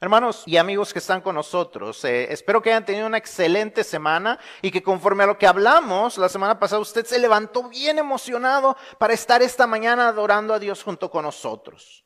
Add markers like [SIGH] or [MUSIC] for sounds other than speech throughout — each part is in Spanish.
Hermanos y amigos que están con nosotros, eh, espero que hayan tenido una excelente semana y que conforme a lo que hablamos la semana pasada, usted se levantó bien emocionado para estar esta mañana adorando a Dios junto con nosotros.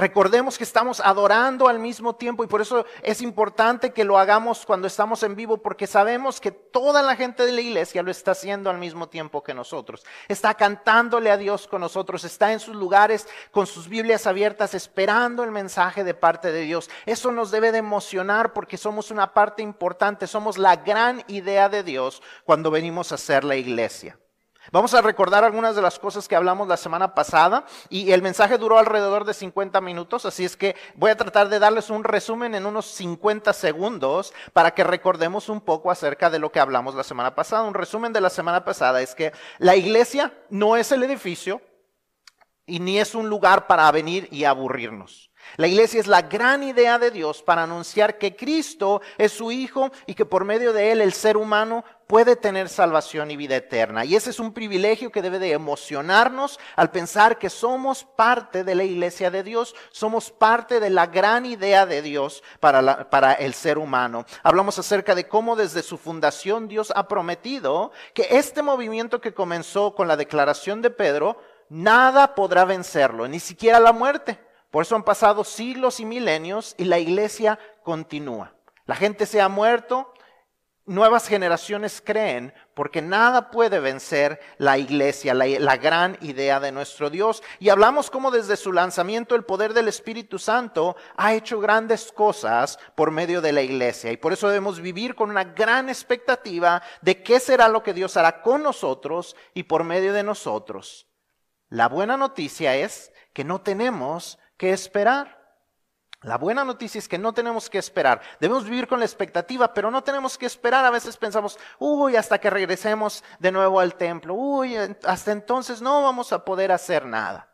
Recordemos que estamos adorando al mismo tiempo y por eso es importante que lo hagamos cuando estamos en vivo porque sabemos que toda la gente de la iglesia lo está haciendo al mismo tiempo que nosotros. Está cantándole a Dios con nosotros, está en sus lugares con sus Biblias abiertas esperando el mensaje de parte de Dios. Eso nos debe de emocionar porque somos una parte importante, somos la gran idea de Dios cuando venimos a ser la iglesia. Vamos a recordar algunas de las cosas que hablamos la semana pasada y el mensaje duró alrededor de 50 minutos, así es que voy a tratar de darles un resumen en unos 50 segundos para que recordemos un poco acerca de lo que hablamos la semana pasada. Un resumen de la semana pasada es que la iglesia no es el edificio y ni es un lugar para venir y aburrirnos. La iglesia es la gran idea de Dios para anunciar que Cristo es su Hijo y que por medio de Él el ser humano puede tener salvación y vida eterna. Y ese es un privilegio que debe de emocionarnos al pensar que somos parte de la iglesia de Dios, somos parte de la gran idea de Dios para, para el ser humano. Hablamos acerca de cómo desde su fundación Dios ha prometido que este movimiento que comenzó con la declaración de Pedro, nada podrá vencerlo, ni siquiera la muerte. Por eso han pasado siglos y milenios y la iglesia continúa. La gente se ha muerto, nuevas generaciones creen porque nada puede vencer la iglesia, la, gran idea de nuestro Dios. Y hablamos como desde su lanzamiento el poder del Espíritu Santo ha hecho grandes cosas por medio de la iglesia. Y por eso debemos vivir con una gran expectativa de qué será lo que Dios hará con nosotros y por medio de nosotros. La buena noticia es que no tenemos que esperar. La buena noticia es que no tenemos que esperar. Debemos vivir con la expectativa, pero no tenemos que esperar. A veces pensamos, uy, hasta que regresemos de nuevo al templo. Uy, hasta entonces no vamos a poder hacer nada.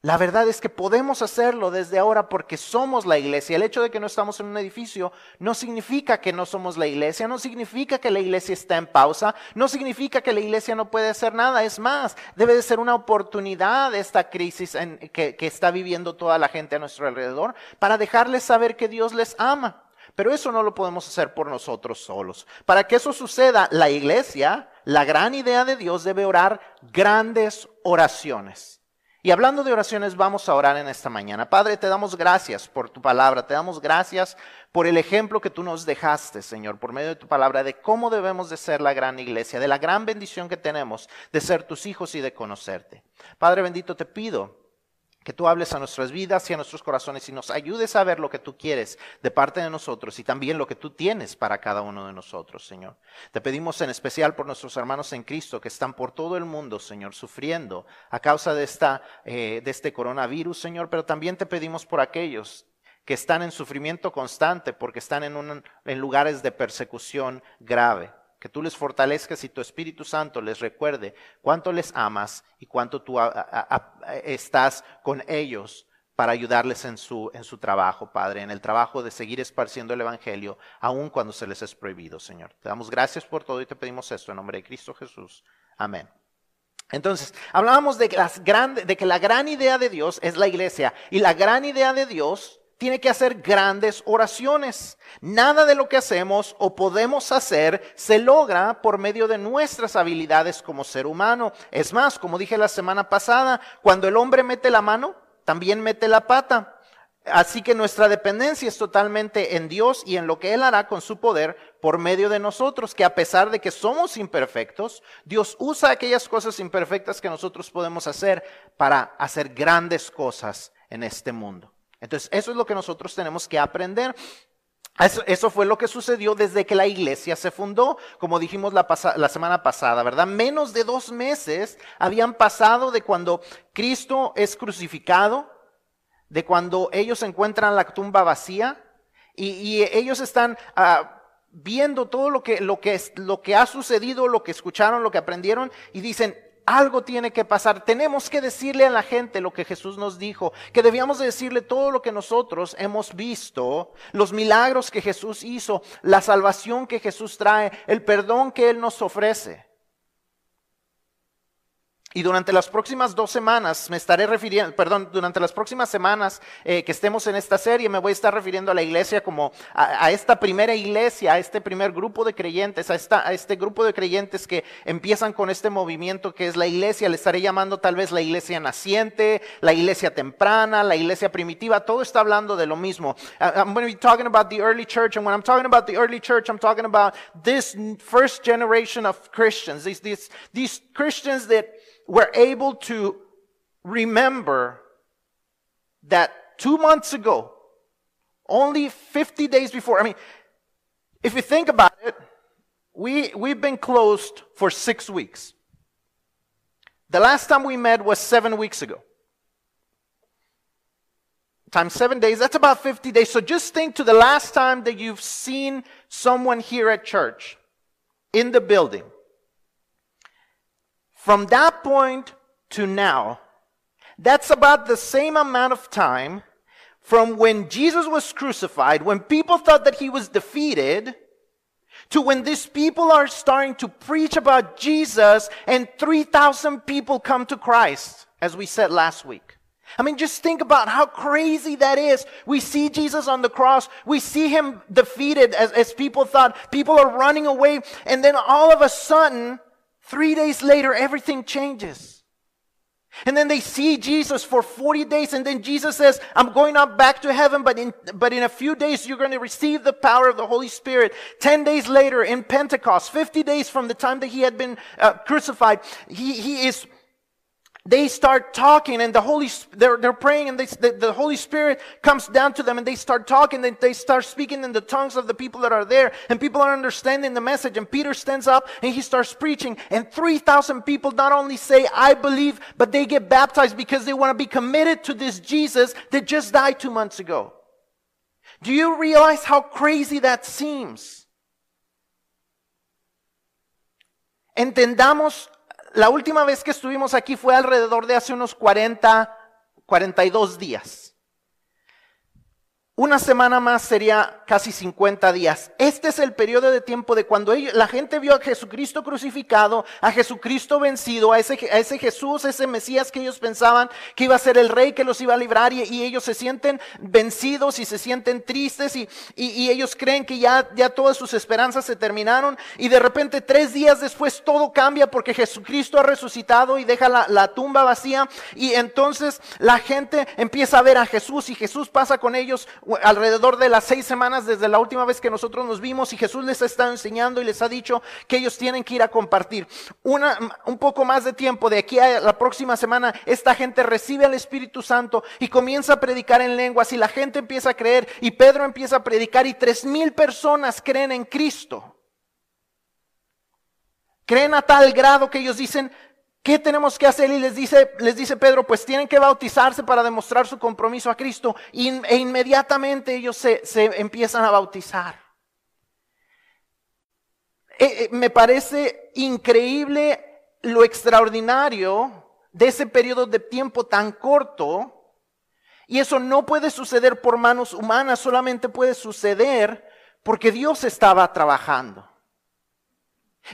La verdad es que podemos hacerlo desde ahora porque somos la iglesia. El hecho de que no estamos en un edificio no significa que no somos la iglesia, no significa que la iglesia está en pausa, no significa que la iglesia no puede hacer nada. Es más, debe de ser una oportunidad esta crisis que está viviendo toda la gente a nuestro alrededor para dejarles saber que Dios les ama. Pero eso no lo podemos hacer por nosotros solos. Para que eso suceda, la iglesia, la gran idea de Dios, debe orar grandes oraciones. Y hablando de oraciones, vamos a orar en esta mañana. Padre, te damos gracias por tu palabra, te damos gracias por el ejemplo que tú nos dejaste, Señor, por medio de tu palabra, de cómo debemos de ser la gran iglesia, de la gran bendición que tenemos de ser tus hijos y de conocerte. Padre bendito, te pido que tú hables a nuestras vidas y a nuestros corazones y nos ayudes a ver lo que tú quieres de parte de nosotros y también lo que tú tienes para cada uno de nosotros, Señor. Te pedimos en especial por nuestros hermanos en Cristo que están por todo el mundo, Señor, sufriendo a causa de, esta, eh, de este coronavirus, Señor, pero también te pedimos por aquellos que están en sufrimiento constante porque están en, en lugares de persecución grave que tú les fortalezcas y tu Espíritu Santo les recuerde cuánto les amas y cuánto tú estás con ellos para ayudarles en su, en su trabajo, Padre, en el trabajo de seguir esparciendo el Evangelio, aun cuando se les es prohibido, Señor. Te damos gracias por todo y te pedimos esto en nombre de Cristo Jesús. Amén. Entonces, hablábamos de, las de que la gran idea de Dios es la iglesia y la gran idea de Dios tiene que hacer grandes oraciones. Nada de lo que hacemos o podemos hacer se logra por medio de nuestras habilidades como ser humano. Es más, como dije la semana pasada, cuando el hombre mete la mano, también mete la pata. Así que nuestra dependencia es totalmente en Dios y en lo que Él hará con su poder por medio de nosotros, que a pesar de que somos imperfectos, Dios usa aquellas cosas imperfectas que nosotros podemos hacer para hacer grandes cosas en este mundo. Entonces, eso es lo que nosotros tenemos que aprender. Eso, fue lo que sucedió desde que la iglesia se fundó, como dijimos la, la, semana pasada, ¿verdad? Menos de dos meses habían pasado de cuando Cristo es crucificado, de cuando ellos encuentran la tumba vacía y, ellos están ah, viendo todo lo que, lo, que, lo que ha sucedido, lo que escucharon, lo que aprendieron y dicen, algo tiene que pasar. Tenemos que decirle a la gente lo que Jesús nos dijo, que debíamos decirle todo lo que nosotros hemos visto, los milagros que Jesús hizo, la salvación que Jesús trae, el perdón que Él nos ofrece. Y durante las próximas dos semanas me estaré refiriendo, perdón, durante las próximas semanas eh, que estemos en esta serie me voy a estar refiriendo a la iglesia como a, esta primera iglesia, a este primer grupo de creyentes, a, esta, a este grupo de creyentes que empiezan con este movimiento que es la iglesia. Le estaré llamando tal vez la iglesia naciente, la iglesia temprana, la iglesia primitiva. Todo está hablando de lo mismo. I'm going to be talking about the early church, and when I'm talking about the early church, I'm talking about this first generation of Christians, these, these, these Christians that we're able to remember that two months ago, only 50 days before, I mean, if you think about it, we, we've been closed for six weeks. The last time we met was seven weeks ago. Times seven days, that's about 50 days. So just think to the last time that you've seen someone here at church in the building. From that point to now, that's about the same amount of time from when Jesus was crucified, when people thought that he was defeated, to when these people are starting to preach about Jesus and 3,000 people come to Christ, as we said last week. I mean, just think about how crazy that is. We see Jesus on the cross. We see him defeated as, as people thought. People are running away. And then all of a sudden, Three days later, everything changes. And then they see Jesus for 40 days, and then Jesus says, I'm going up back to heaven, but in, but in a few days you're going to receive the power of the Holy Spirit. 10 days later, in Pentecost, 50 days from the time that he had been uh, crucified, he, he is they start talking and the Holy, they're, they're praying and they, the, the, Holy Spirit comes down to them and they start talking and they start speaking in the tongues of the people that are there and people are understanding the message and Peter stands up and he starts preaching and 3,000 people not only say, I believe, but they get baptized because they want to be committed to this Jesus that just died two months ago. Do you realize how crazy that seems? Entendamos la última vez que estuvimos aquí fue alrededor de hace unos 40, 42 días. Una semana más sería casi 50 días. Este es el periodo de tiempo de cuando la gente vio a Jesucristo crucificado, a Jesucristo vencido, a ese, a ese, Jesús, ese Mesías que ellos pensaban que iba a ser el rey que los iba a librar y, ellos se sienten vencidos y se sienten tristes y, y, ellos creen que ya, ya todas sus esperanzas se terminaron y de repente tres días después todo cambia porque Jesucristo ha resucitado y deja la tumba vacía y entonces la gente empieza a ver a Jesús y Jesús pasa con ellos alrededor de las seis semanas desde la última vez que nosotros nos vimos y Jesús les estado enseñando y les ha dicho que ellos tienen que ir a compartir. Una, un poco más de tiempo, de aquí a la próxima semana, esta gente recibe al Espíritu Santo y comienza a predicar en lenguas y la gente empieza a creer y Pedro empieza a predicar y tres mil personas creen en Cristo. Creen a tal grado que ellos dicen, ¿Qué tenemos que hacer? Y les dice, les dice Pedro, pues tienen que bautizarse para demostrar su compromiso a Cristo. e inmediatamente ellos se, empiezan a bautizar. Eh, eh, me parece increíble lo extraordinario de ese periodo de tiempo tan corto. Y eso no puede suceder por manos humanas, solamente puede suceder porque Dios estaba trabajando.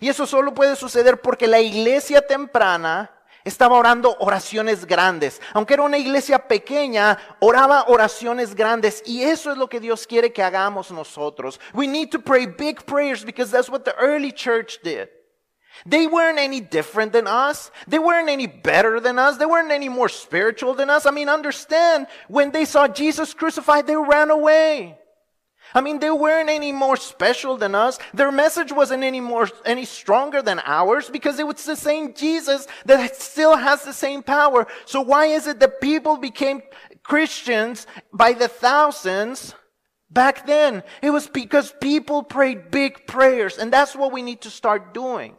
Y eso solo puede suceder porque la iglesia temprana estaba orando oraciones grandes. Aunque era una iglesia pequeña, oraba oraciones grandes. Y eso es lo que Dios quiere que hagamos nosotros. We need to pray big prayers because that's what the early church did. They weren't any different than us. They weren't any better than us. They weren't any more spiritual than us. I mean, understand, when they saw Jesus crucified, they ran away. I mean, they weren't any more special than us. Their message wasn't any more, any stronger than ours because it was the same Jesus that still has the same power. So why is it that people became Christians by the thousands back then? It was because people prayed big prayers and that's what we need to start doing.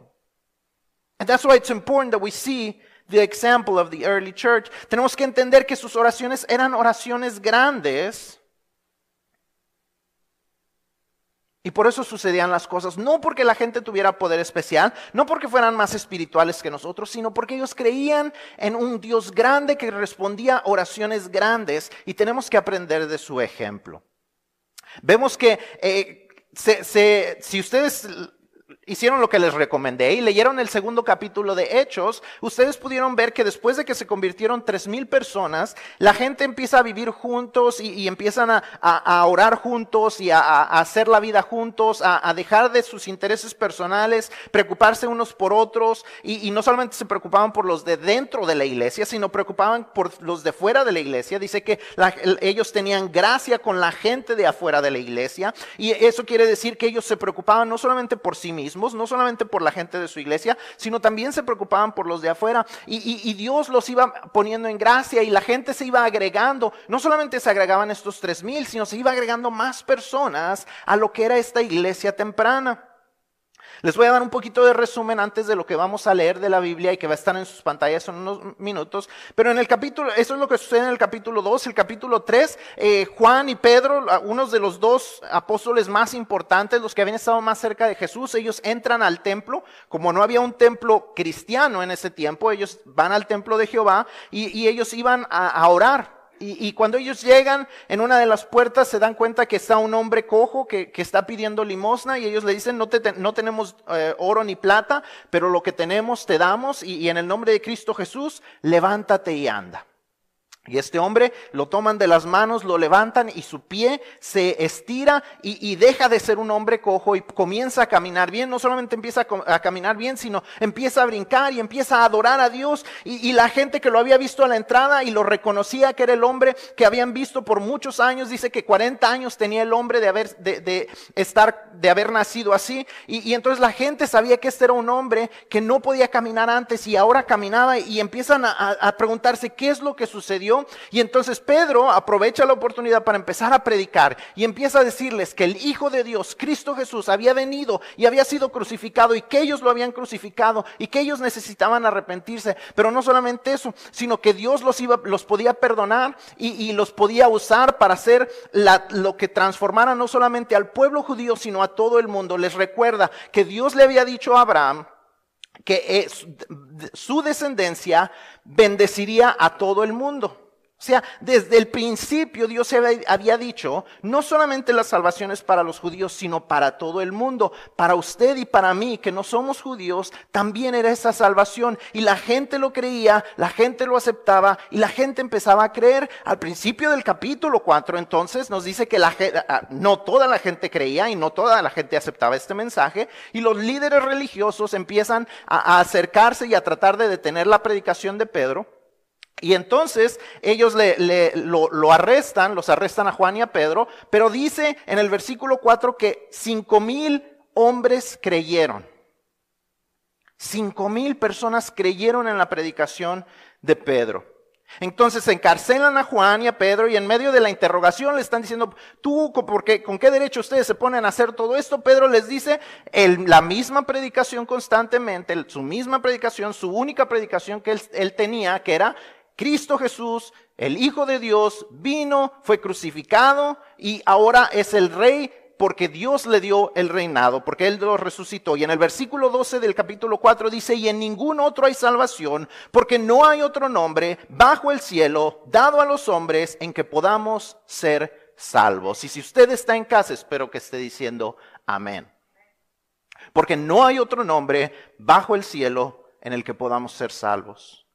And that's why it's important that we see the example of the early church. Tenemos que entender que sus oraciones eran oraciones grandes Y por eso sucedían las cosas, no porque la gente tuviera poder especial, no porque fueran más espirituales que nosotros, sino porque ellos creían en un Dios grande que respondía oraciones grandes y tenemos que aprender de su ejemplo. Vemos que eh, si ustedes hicieron lo que les recomendé y leyeron el segundo capítulo de Hechos, ustedes pudieron ver que después de que se convirtieron tres mil personas, la gente empieza a vivir juntos y, empiezan a, orar juntos y a, hacer la vida juntos, a, dejar de sus intereses personales, preocuparse unos por otros y, no solamente se preocupaban por los de dentro de la iglesia, sino preocupaban por los de fuera de la iglesia. Dice que ellos tenían gracia con la gente de afuera de la iglesia y eso quiere decir que ellos se preocupaban no solamente por sí mismos, no solamente por la gente de su iglesia, sino también se preocupaban por los de afuera. Y, Dios los iba poniendo en gracia y la gente se iba agregando. No solamente se agregaban estos tres mil, sino se iba agregando más personas a lo que era esta iglesia temprana. Les voy a dar un poquito de resumen antes de lo que vamos a leer de la Biblia y que va a estar en sus pantallas en unos minutos. Pero en el capítulo, eso es lo que sucede en el capítulo 2, el capítulo 3, eh, Juan y Pedro, unos de los dos apóstoles más importantes, los que habían estado más cerca de Jesús, ellos entran al templo. Como no había un templo cristiano en ese tiempo, ellos van al templo de Jehová y, ellos iban a orar. Y, cuando ellos llegan en una de las puertas se dan cuenta que está un hombre cojo que, está pidiendo limosna y ellos le dicen, no, no tenemos eh, oro ni plata, pero lo que tenemos te damos y en el nombre de Cristo Jesús, levántate y anda. Y este hombre lo toman de las manos, lo levantan y su pie se estira y, deja de ser un hombre cojo y comienza a caminar bien. No solamente empieza a, caminar bien, sino empieza a brincar y empieza a adorar a Dios. Y, la gente que lo había visto a la entrada y lo reconocía que era el hombre que habían visto por muchos años, dice que 40 años tenía el hombre de haber, de, estar, de haber nacido así. Y, entonces la gente sabía que este era un hombre que no podía caminar antes y ahora caminaba y empiezan a preguntarse qué es lo que sucedió y entonces Pedro aprovecha la oportunidad para empezar a predicar y empieza a decirles que el Hijo de Dios, Cristo Jesús, había venido y había sido crucificado y que ellos lo habían crucificado y que ellos necesitaban arrepentirse. Pero no solamente eso, sino que Dios los, iba, los podía perdonar y, los podía usar para hacer lo que transformara no solamente al pueblo judío, sino a todo el mundo. Les recuerda que Dios le había dicho a Abraham, que su descendencia bendeciría a todo el mundo. O sea, desde el principio Dios había dicho, no solamente la salvación es para los judíos, sino para todo el mundo. Para usted y para mí, que no somos judíos, también era esa salvación. Y la gente lo creía, la gente lo aceptaba y la gente empezaba a creer. Al principio del capítulo 4, entonces, nos dice que la, no toda la gente creía y no toda la gente aceptaba este mensaje. Y los líderes religiosos empiezan a acercarse y a tratar de detener la predicación de Pedro. Y entonces ellos le, lo, arrestan, los arrestan a Juan y a Pedro, pero dice en el versículo 4 que cinco mil hombres creyeron. Cinco mil personas creyeron en la predicación de Pedro. Entonces encarcelan a Juan y a Pedro y en medio de la interrogación le están diciendo, tú, ¿por qué, ¿con qué derecho ustedes se ponen a hacer todo esto? Pedro les dice la misma predicación constantemente, su misma predicación, su única predicación que él tenía, que era Cristo Jesús, el Hijo de Dios, vino, fue crucificado y ahora es el rey porque Dios le dio el reinado, porque Él lo resucitó. Y en el versículo 12 del capítulo 4 dice, y en ningún otro hay salvación, porque no hay otro nombre bajo el cielo dado a los hombres en que podamos ser salvos. Y si usted está en casa, espero que esté diciendo amén. Porque no hay otro nombre bajo el cielo en el que podamos ser salvos.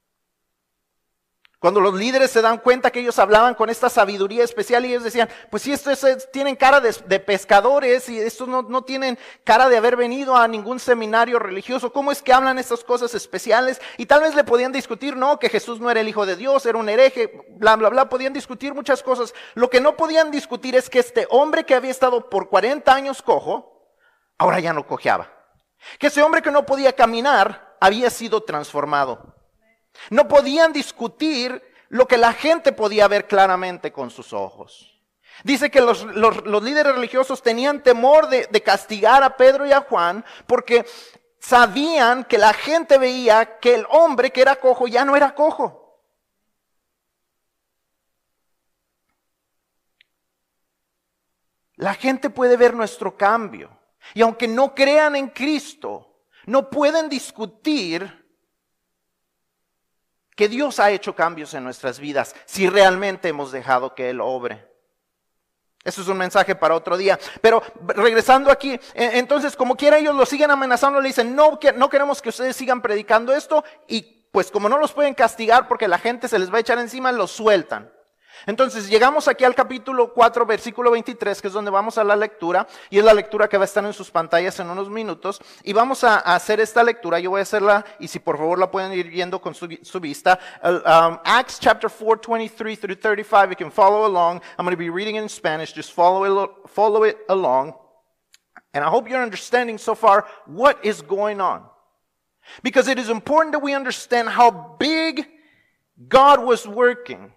Cuando los líderes se dan cuenta que ellos hablaban con esta sabiduría especial y ellos decían, pues si estos tienen cara de, pescadores y estos no, no, tienen cara de haber venido a ningún seminario religioso, ¿cómo es que hablan estas cosas especiales? Y tal vez le podían discutir, no, que Jesús no era el Hijo de Dios, era un hereje, bla, bla, bla, podían discutir muchas cosas. Lo que no podían discutir es que este hombre que había estado por 40 años cojo, ahora ya no cojeaba. Que ese hombre que no podía caminar había sido transformado. No podían discutir lo que la gente podía ver claramente con sus ojos. Dice que los, líderes religiosos tenían temor de, castigar a Pedro y a Juan porque sabían que la gente veía que el hombre que era cojo ya no era cojo. La gente puede ver nuestro cambio. Y aunque no crean en Cristo, no pueden discutir que Dios ha hecho cambios en nuestras vidas si realmente hemos dejado que Él obre. Eso es un mensaje para otro día. Pero regresando aquí, entonces como quiera ellos lo siguen amenazando, le dicen, no, no queremos que ustedes sigan predicando esto y pues como no los pueden castigar porque la gente se les va a echar encima, los sueltan. Entonces llegamos aquí al capítulo 4, versículo 23, que es donde vamos a la lectura, y es la lectura que va a estar en sus pantallas en unos minutos, y vamos a, hacer esta lectura, yo voy a hacerla, y si por favor la pueden ir viendo con su, vista, um, Acts chapter 4, 23 through 35, you can follow along, I'm going to be reading it in Spanish, just follow it, follow it along, and I hope you're understanding so far what is going on. Because it is important that we understand how big God was working.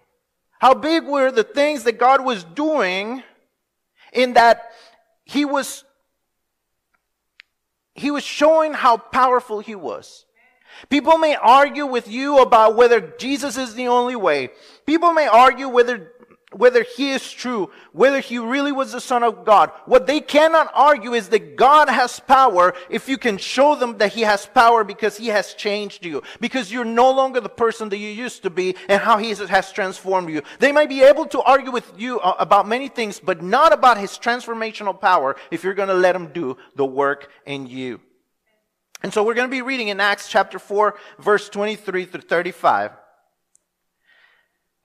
How big were the things that God was doing in that he was he was showing how powerful he was. People may argue with you about whether Jesus is the only way. People may argue whether whether he is true, whether he really was the son of God. What they cannot argue is that God has power if you can show them that he has power because he has changed you, because you're no longer the person that you used to be and how he has transformed you. They might be able to argue with you uh, about many things, but not about his transformational power if you're going to let him do the work in you. And so we're going to be reading in Acts chapter 4, verse 23 through 35.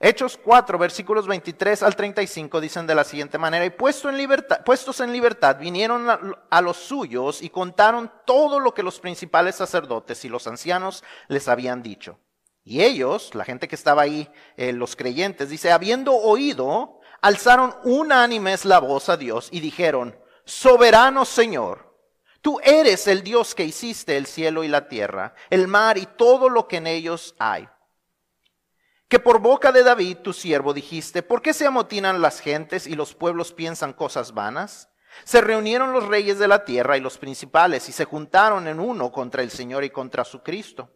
Hechos 4, versículos 23 al 35 dicen de la siguiente manera, y puesto en libertad, puestos en libertad vinieron a, los suyos y contaron todo lo que los principales sacerdotes y los ancianos les habían dicho. Y ellos, la gente que estaba ahí, eh, los creyentes, dice, habiendo oído, alzaron unánimes la voz a Dios y dijeron, soberano Señor, tú eres el Dios que hiciste el cielo y la tierra, el mar y todo lo que en ellos hay que por boca de David, tu siervo, dijiste, ¿por qué se amotinan las gentes y los pueblos piensan cosas vanas? Se reunieron los reyes de la tierra y los principales y se juntaron en uno contra el Señor y contra su Cristo,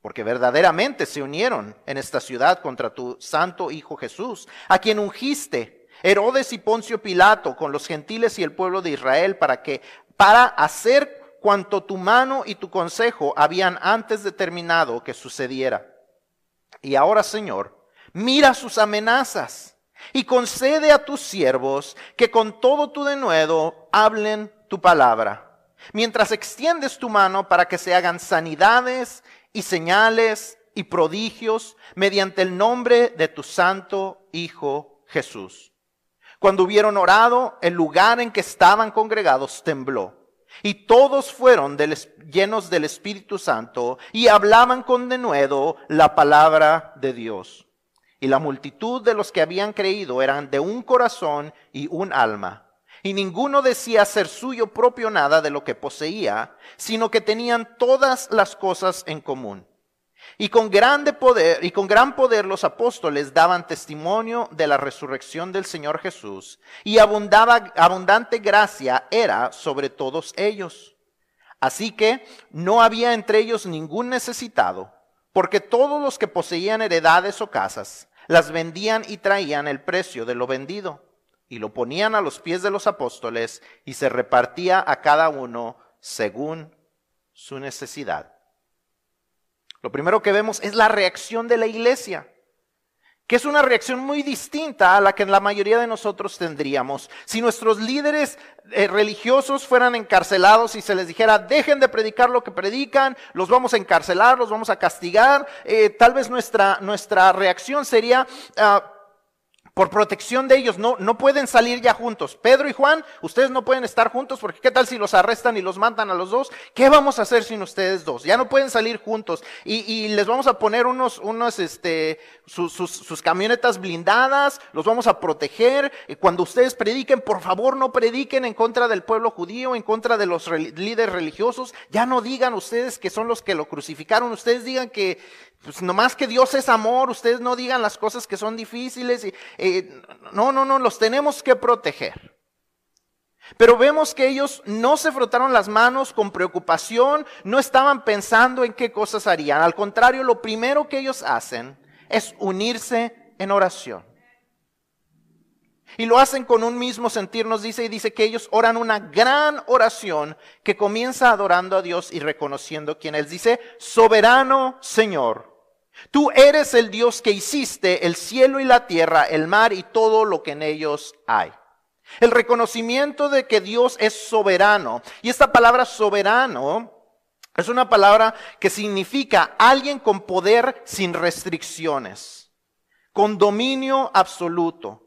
porque verdaderamente se unieron en esta ciudad contra tu santo Hijo Jesús, a quien ungiste, Herodes y Poncio Pilato, con los gentiles y el pueblo de Israel, para que, para hacer cuanto tu mano y tu consejo habían antes determinado que sucediera y ahora, Señor, mira sus amenazas y concede a tus siervos que con todo tu denuedo hablen tu palabra, mientras extiendes tu mano para que se hagan sanidades y señales y prodigios mediante el nombre de tu santo Hijo Jesús. Cuando hubieron orado, el lugar en que estaban congregados tembló y todos fueron llenos del Espíritu Santo y hablaban con denuedo la palabra de Dios. Y la multitud de los que habían creído eran de un corazón y un alma. Y ninguno decía ser suyo propio nada de lo que poseía, sino que tenían todas las cosas en común. Y con grande poder, y con gran poder los apóstoles daban testimonio de la resurrección del Señor Jesús, y abundaba, abundante gracia era sobre todos ellos. Así que no había entre ellos ningún necesitado, porque todos los que poseían heredades o casas, las vendían y traían el precio de lo vendido, y lo ponían a los pies de los apóstoles, y se repartía a cada uno según su necesidad. Lo primero que vemos es la reacción de la iglesia, que es una reacción muy distinta a la que la mayoría de nosotros tendríamos. Si nuestros líderes eh, religiosos fueran encarcelados y se les dijera, dejen de predicar lo que predican, los vamos a encarcelar, los vamos a castigar, eh, tal vez nuestra, nuestra reacción sería... Ah, por protección de ellos, no, no pueden salir ya juntos. Pedro y Juan, ustedes no pueden estar juntos porque qué tal si los arrestan y los matan a los dos. ¿Qué vamos a hacer sin ustedes dos? Ya no pueden salir juntos y, y les vamos a poner unos, unos, este, sus, sus, sus, camionetas blindadas, los vamos a proteger. Y cuando ustedes prediquen, por favor no prediquen en contra del pueblo judío, en contra de los líderes religiosos. Ya no digan ustedes que son los que lo crucificaron. Ustedes digan que pues nomás que Dios es amor, ustedes no digan las cosas que son difíciles. Y, eh, no, no, no, los tenemos que proteger. Pero vemos que ellos no se frotaron las manos con preocupación, no estaban pensando en qué cosas harían. Al contrario, lo primero que ellos hacen es unirse en oración. Y lo hacen con un mismo sentir, nos dice, y dice que ellos oran una gran oración que comienza adorando a Dios y reconociendo quién Él dice, soberano Señor, Tú eres el Dios que hiciste el cielo y la tierra, el mar y todo lo que en ellos hay. El reconocimiento de que Dios es soberano. Y esta palabra soberano es una palabra que significa alguien con poder sin restricciones, con dominio absoluto,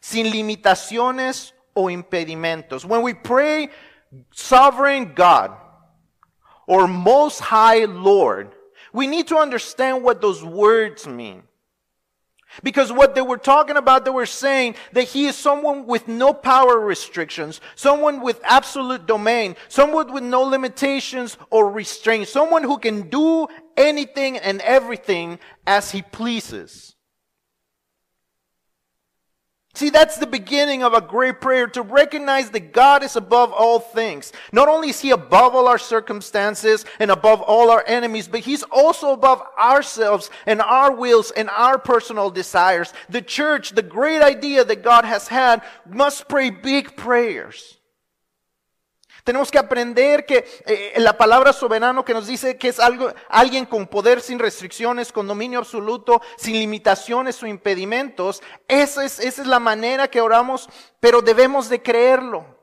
sin limitaciones o impedimentos. When we pray sovereign God or most high Lord, we need to understand what those words mean. Because what they were talking about, they were saying that he is someone with no power restrictions, someone with absolute domain, someone with no limitations or restraints, someone who can do anything and everything as he pleases. See, that's the beginning of a great prayer to recognize that God is above all things. Not only is He above all our circumstances and above all our enemies, but He's also above ourselves and our wills and our personal desires. The church, the great idea that God has had, must pray big prayers. Tenemos que aprender que eh, la palabra soberano que nos dice que es algo, alguien con poder sin restricciones, con dominio absoluto, sin limitaciones o impedimentos. Esa es, esa es la manera que oramos, pero debemos de creerlo.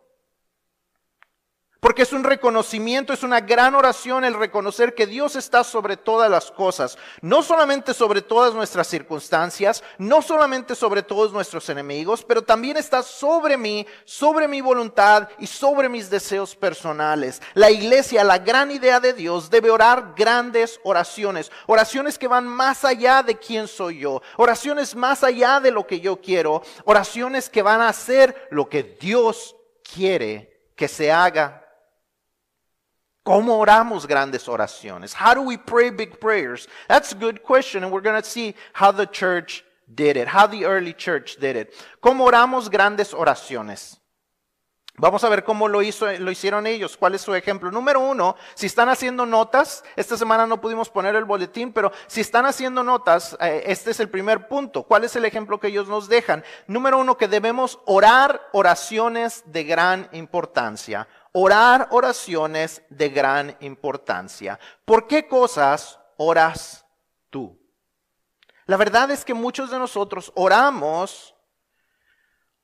Porque es un reconocimiento, es una gran oración el reconocer que Dios está sobre todas las cosas, no solamente sobre todas nuestras circunstancias, no solamente sobre todos nuestros enemigos, pero también está sobre mí, sobre mi voluntad y sobre mis deseos personales. La iglesia, la gran idea de Dios, debe orar grandes oraciones, oraciones que van más allá de quién soy yo, oraciones más allá de lo que yo quiero, oraciones que van a hacer lo que Dios quiere que se haga ¿Cómo oramos grandes oraciones? How do we pray big prayers? That's a good question, and we're going to see how the church did it, how the early church did it. ¿Cómo oramos grandes oraciones? Vamos a ver cómo lo, hizo, lo hicieron ellos, cuál es su ejemplo. Número uno, si están haciendo notas, esta semana no pudimos poner el boletín, pero si están haciendo notas, eh, este es el primer punto. ¿Cuál es el ejemplo que ellos nos dejan? Número uno, que debemos orar oraciones de gran importancia orar oraciones de gran importancia. ¿Por qué cosas oras tú? La verdad es que muchos de nosotros oramos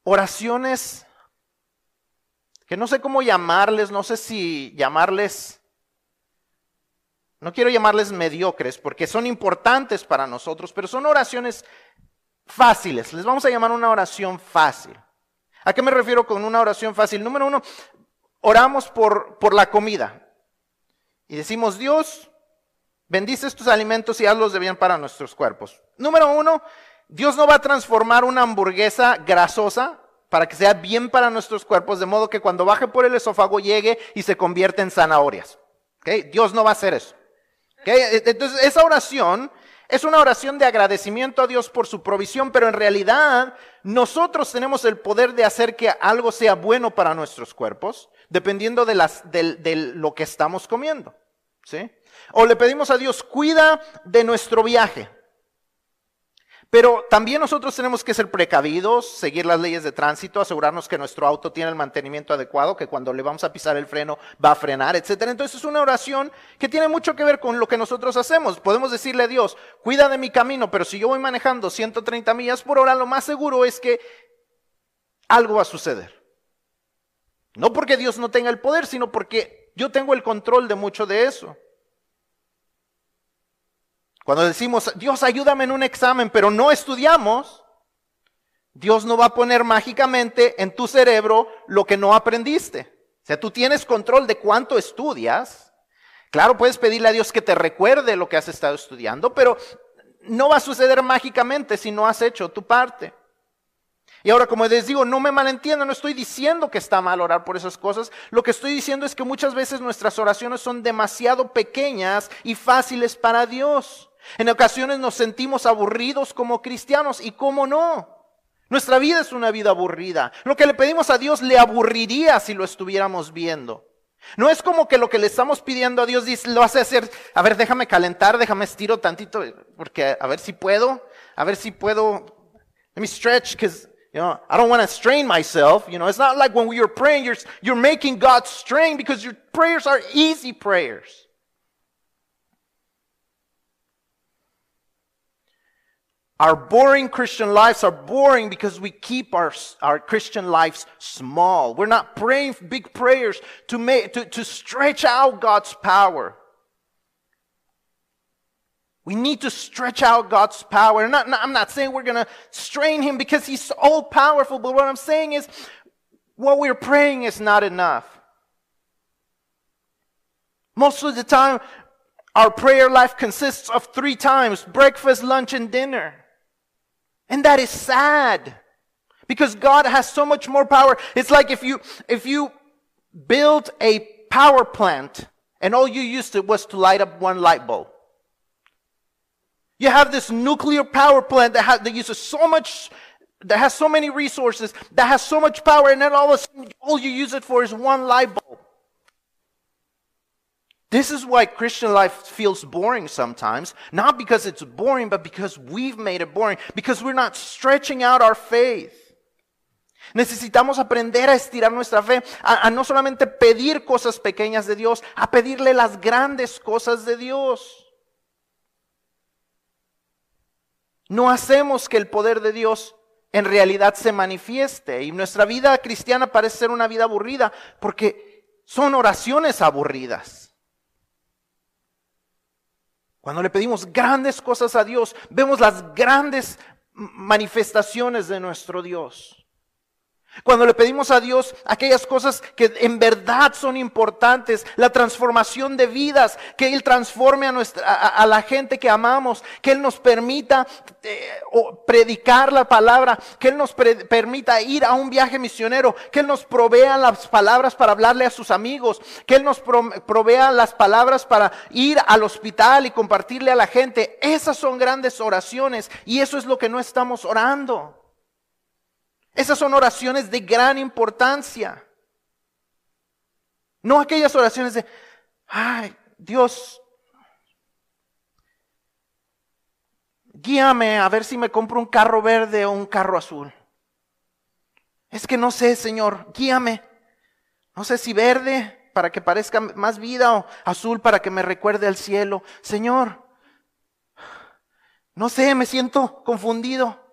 oraciones que no sé cómo llamarles, no sé si llamarles, no quiero llamarles mediocres porque son importantes para nosotros, pero son oraciones fáciles. Les vamos a llamar una oración fácil. ¿A qué me refiero con una oración fácil? Número uno, oramos por, por la comida y decimos, Dios, bendice estos alimentos y hazlos de bien para nuestros cuerpos. Número uno, Dios no va a transformar una hamburguesa grasosa para que sea bien para nuestros cuerpos, de modo que cuando baje por el esófago llegue y se convierta en zanahorias. ¿Okay? Dios no va a hacer eso. ¿Okay? Entonces, esa oración es una oración de agradecimiento a Dios por su provisión, pero en realidad nosotros tenemos el poder de hacer que algo sea bueno para nuestros cuerpos dependiendo de, las, lo que estamos comiendo. ¿sí? O le pedimos a Dios, cuida de nuestro viaje. Pero también nosotros tenemos que ser precavidos, seguir las leyes de tránsito, asegurarnos que nuestro auto tiene el mantenimiento adecuado, que cuando le vamos a pisar el freno va a frenar, etc. Entonces es una oración que tiene mucho que ver con lo que nosotros hacemos. Podemos decirle a Dios, cuida de mi camino, pero si yo voy manejando 130 millas por hora, lo más seguro es que algo va a suceder. No porque Dios no tenga el poder, sino porque yo tengo el control de mucho de eso. Cuando decimos, Dios ayúdame en un examen, pero no estudiamos, Dios no va a poner mágicamente en tu cerebro lo que no aprendiste. O sea, tú tienes control de cuánto estudias. Claro, puedes pedirle a Dios que te recuerde lo que has estado estudiando, pero no va a suceder mágicamente si no has hecho tu parte. Y ahora, como les digo, no me malentiendo, no estoy diciendo que está mal orar por esas cosas. Lo que estoy diciendo es que muchas veces nuestras oraciones son demasiado pequeñas y fáciles para Dios. En ocasiones nos sentimos aburridos como cristianos y cómo no. Nuestra vida es una vida aburrida. Lo que le pedimos a Dios le aburriría si lo estuviéramos viendo. No es como que lo que le estamos pidiendo a Dios lo hace hacer, a ver, déjame calentar, déjame estiro tantito, porque a ver si puedo, a ver si puedo, let me stretch, because you know, I don't want to strain myself. You know, it's not like when are praying, you're, you're making God strain because your prayers are easy prayers. Our boring Christian lives are boring because we keep our, our Christian lives small. We're not praying big prayers to, make, to, to stretch out God's power. We need to stretch out God's power. Not, not, I'm not saying we're going to strain Him because He's all powerful, but what I'm saying is what we're praying is not enough. Most of the time, our prayer life consists of three times breakfast, lunch, and dinner. And that is sad because God has so much more power. It's like if you, if you build a power plant and all you used it was to light up one light bulb. You have this nuclear power plant that, has, that uses so much, that has so many resources, that has so much power, and then all of a sudden, all you use it for is one light bulb. This is why Christian life feels boring sometimes. Not because it's boring, but because we've made it boring. Because we're not stretching out our faith. Necesitamos aprender a estirar nuestra fe, a, a, no solamente pedir cosas pequeñas de Dios, a pedirle las grandes cosas de Dios. No hacemos que el poder de Dios en realidad se manifieste y nuestra vida cristiana parece ser una vida aburrida porque son oraciones aburridas. Cuando le pedimos grandes cosas a Dios, vemos las grandes manifestaciones de nuestro Dios. Cuando le pedimos a Dios aquellas cosas que en verdad son importantes, la transformación de vidas, que Él transforme a, nuestra, a, la gente que amamos, que Él nos permita eh, predicar la palabra, que Él nos permita ir a un viaje misionero, que Él nos provea las palabras para hablarle a sus amigos, que Él nos provea las palabras para ir al hospital y compartirle a la gente. Esas son grandes oraciones y eso es lo que no estamos orando. Esas son oraciones de gran importancia. No aquellas oraciones de, ay, Dios, guíame a ver si me compro un carro verde o un carro azul. Es que no sé, Señor, guíame. No sé si verde para que parezca más vida o azul para que me recuerde al cielo. Señor, no sé, me siento confundido.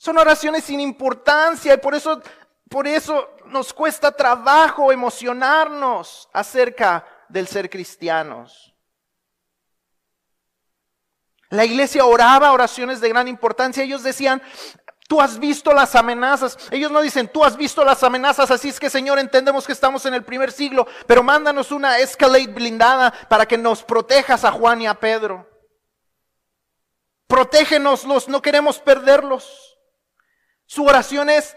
Son oraciones sin importancia y por eso, por eso nos cuesta trabajo emocionarnos acerca del ser cristianos. La iglesia oraba oraciones de gran importancia. Ellos decían, tú has visto las amenazas. Ellos no dicen, tú has visto las amenazas, así es que Señor, entendemos que estamos en el primer siglo, pero mándanos una escalade blindada para que nos protejas a Juan y a Pedro. Protégenoslos, no queremos perderlos. Su oración es,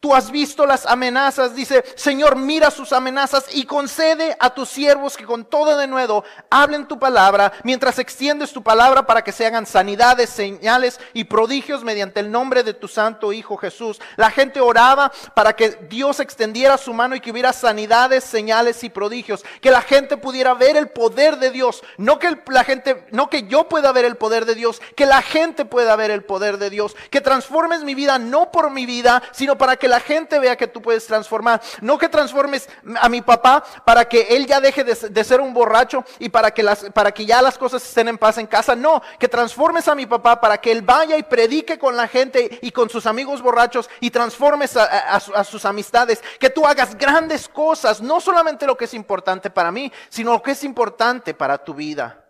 Tú has visto las amenazas, dice, Señor, mira sus amenazas y concede a tus siervos que con todo de nuevo hablen tu palabra, mientras extiendes tu palabra para que se hagan sanidades, señales y prodigios mediante el nombre de tu santo Hijo Jesús. La gente oraba para que Dios extendiera su mano y que hubiera sanidades, señales y prodigios, que la gente pudiera ver el poder de Dios, no que la gente, no que yo pueda ver el poder de Dios, que la gente pueda ver el poder de Dios, que transformes mi vida no por mi vida, sino para que la gente vea que tú puedes transformar. No que transformes a mi papá para que él ya deje de, ser un borracho y para que, las, para que ya las cosas estén en paz en casa. No, que transformes a mi papá para que él vaya y predique con la gente y con sus amigos borrachos y transformes a sus amistades. Que tú hagas grandes cosas, no solamente lo que es importante para mí, sino lo que es importante para tu vida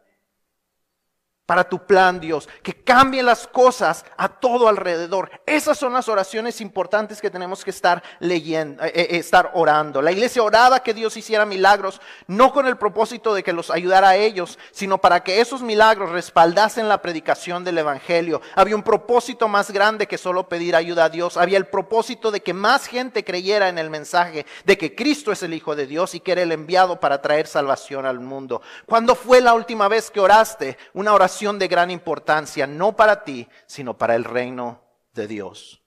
para tu plan, Dios, que cambie las cosas a todo alrededor. Esas son las oraciones importantes que tenemos que estar leyendo, eh, eh, estar orando. La iglesia oraba que Dios hiciera milagros, no con el propósito de que los ayudara a ellos, sino para que esos milagros respaldasen la predicación del evangelio. Había un propósito más grande que solo pedir ayuda a Dios. Había el propósito de que más gente creyera en el mensaje de que Cristo es el Hijo de Dios y que era el enviado para traer salvación al mundo. ¿Cuándo fue la última vez que oraste una oración de gran importancia, no para ti, sino para el reino de Dios.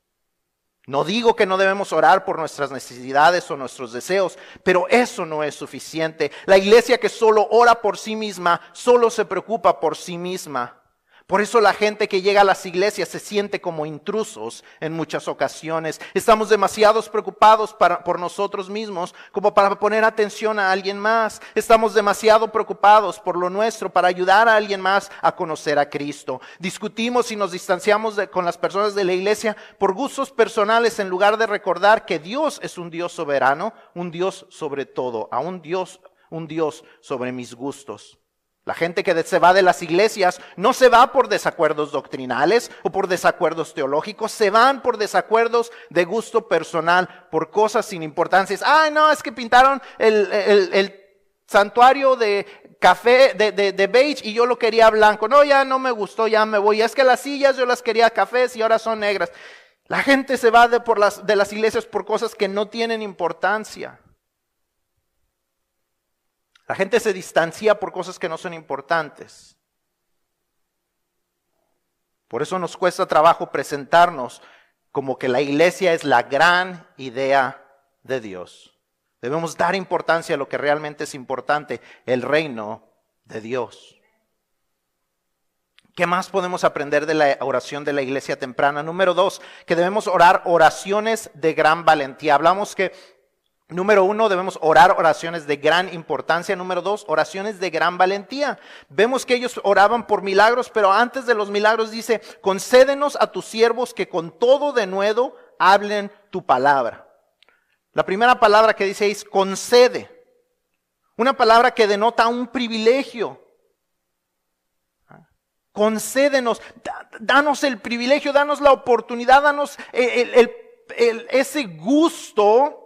No digo que no debemos orar por nuestras necesidades o nuestros deseos, pero eso no es suficiente. La iglesia que solo ora por sí misma, solo se preocupa por sí misma. Por eso la gente que llega a las iglesias se siente como intrusos en muchas ocasiones. Estamos demasiados preocupados por nosotros mismos como para poner atención a alguien más. Estamos demasiado preocupados por lo nuestro para ayudar a alguien más a conocer a Cristo. Discutimos y nos distanciamos con las personas de la iglesia por gustos personales en lugar de recordar que Dios es un Dios soberano, un Dios sobre todo, a un Dios, un Dios sobre mis gustos. La gente que se va de las iglesias no se va por desacuerdos doctrinales o por desacuerdos teológicos, se van por desacuerdos de gusto personal, por cosas sin importancia. Ay, no, es que pintaron el, santuario de café, de, de, beige y yo lo quería blanco. No, ya no me gustó, ya me voy. Es que las sillas yo las quería cafés y ahora son negras. La gente se va de, por las, de las iglesias por cosas que no tienen importancia. La gente se distancia por cosas que no son importantes. Por eso nos cuesta trabajo presentarnos como que la iglesia es la gran idea de Dios. Debemos dar importancia a lo que realmente es importante, el reino de Dios. ¿Qué más podemos aprender de la oración de la iglesia temprana? Número dos, que debemos orar oraciones de gran valentía. Hablamos que Número uno, debemos orar oraciones de gran importancia. Número dos, oraciones de gran valentía. Vemos que ellos oraban por milagros, pero antes de los milagros dice, concédenos a tus siervos que con todo de nuevo hablen tu palabra. La primera palabra que dice es concede. Una palabra que denota un privilegio. Concédenos, danos el privilegio, danos la oportunidad, danos ese gusto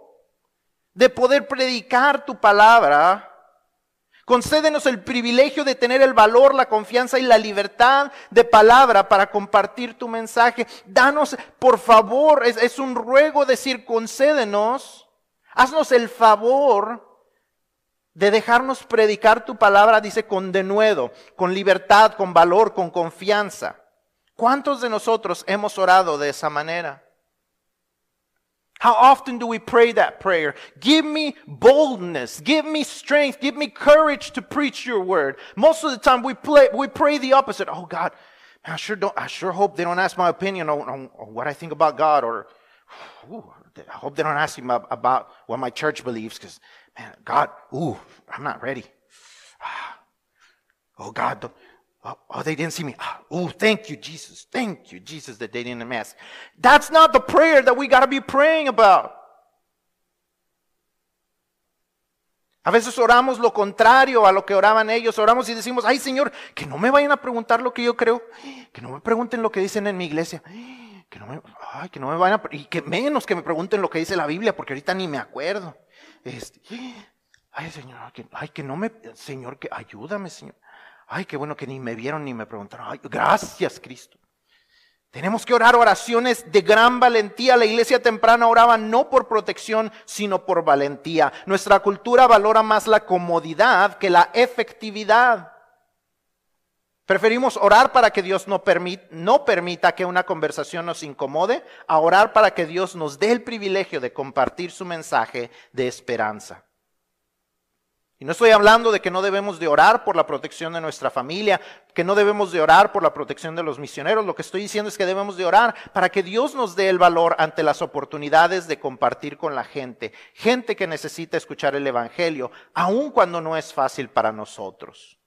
de poder predicar tu palabra. Concédenos el privilegio de tener el valor, la confianza y la libertad de palabra para compartir tu mensaje. Danos, por favor, es, un ruego decir, concédenos, haznos el favor de dejarnos predicar tu palabra, dice, con denuedo, con libertad, con valor, con confianza. ¿Cuántos de nosotros hemos orado de esa manera? How often do we pray that prayer? Give me boldness, give me strength, give me courage to preach your word. Most of the time we, play, we pray the opposite. Oh God, I sure, don't, I sure hope they don't ask my opinion on, on, on what I think about God or [SIGHS] ooh, I hope they don't ask me about what my church believes because, man, God, ooh, I'm not ready. [SIGHS] Oh God, Oh, oh, they didn't see me. [GASPS] Oh, thank you, Jesus. Thank you, Jesus, that they didn't ask. That's not the prayer that we got to be praying about. A veces oramos lo contrario a lo que oraban ellos. Oramos y decimos, ay Señor, que no me vayan a preguntar lo que yo creo. Que no me pregunten lo que dicen en mi iglesia. Que no me, ay, que no me vayan a, y que menos que me pregunten lo que dice la Biblia, porque ahorita ni me acuerdo. Este, ay Señor, ay, que no me, Señor, que ayúdame, Señor. Ay, qué bueno que ni me vieron ni me preguntaron. Ay, gracias, Cristo. Tenemos que orar oraciones de gran valentía. La iglesia temprana oraba no por protección, sino por valentía. Nuestra cultura valora más la comodidad que la efectividad. Preferimos orar para que Dios no, no, permita que una conversación nos incomode, a orar para que Dios nos dé el privilegio de compartir su mensaje de esperanza. Y no estoy hablando de que no debemos de orar por la protección de nuestra familia, que no debemos de orar por la protección de los misioneros. Lo que estoy diciendo es que debemos de orar para que Dios nos dé el valor ante las oportunidades de compartir con la gente. Gente que necesita escuchar el Evangelio, aun cuando no es fácil para nosotros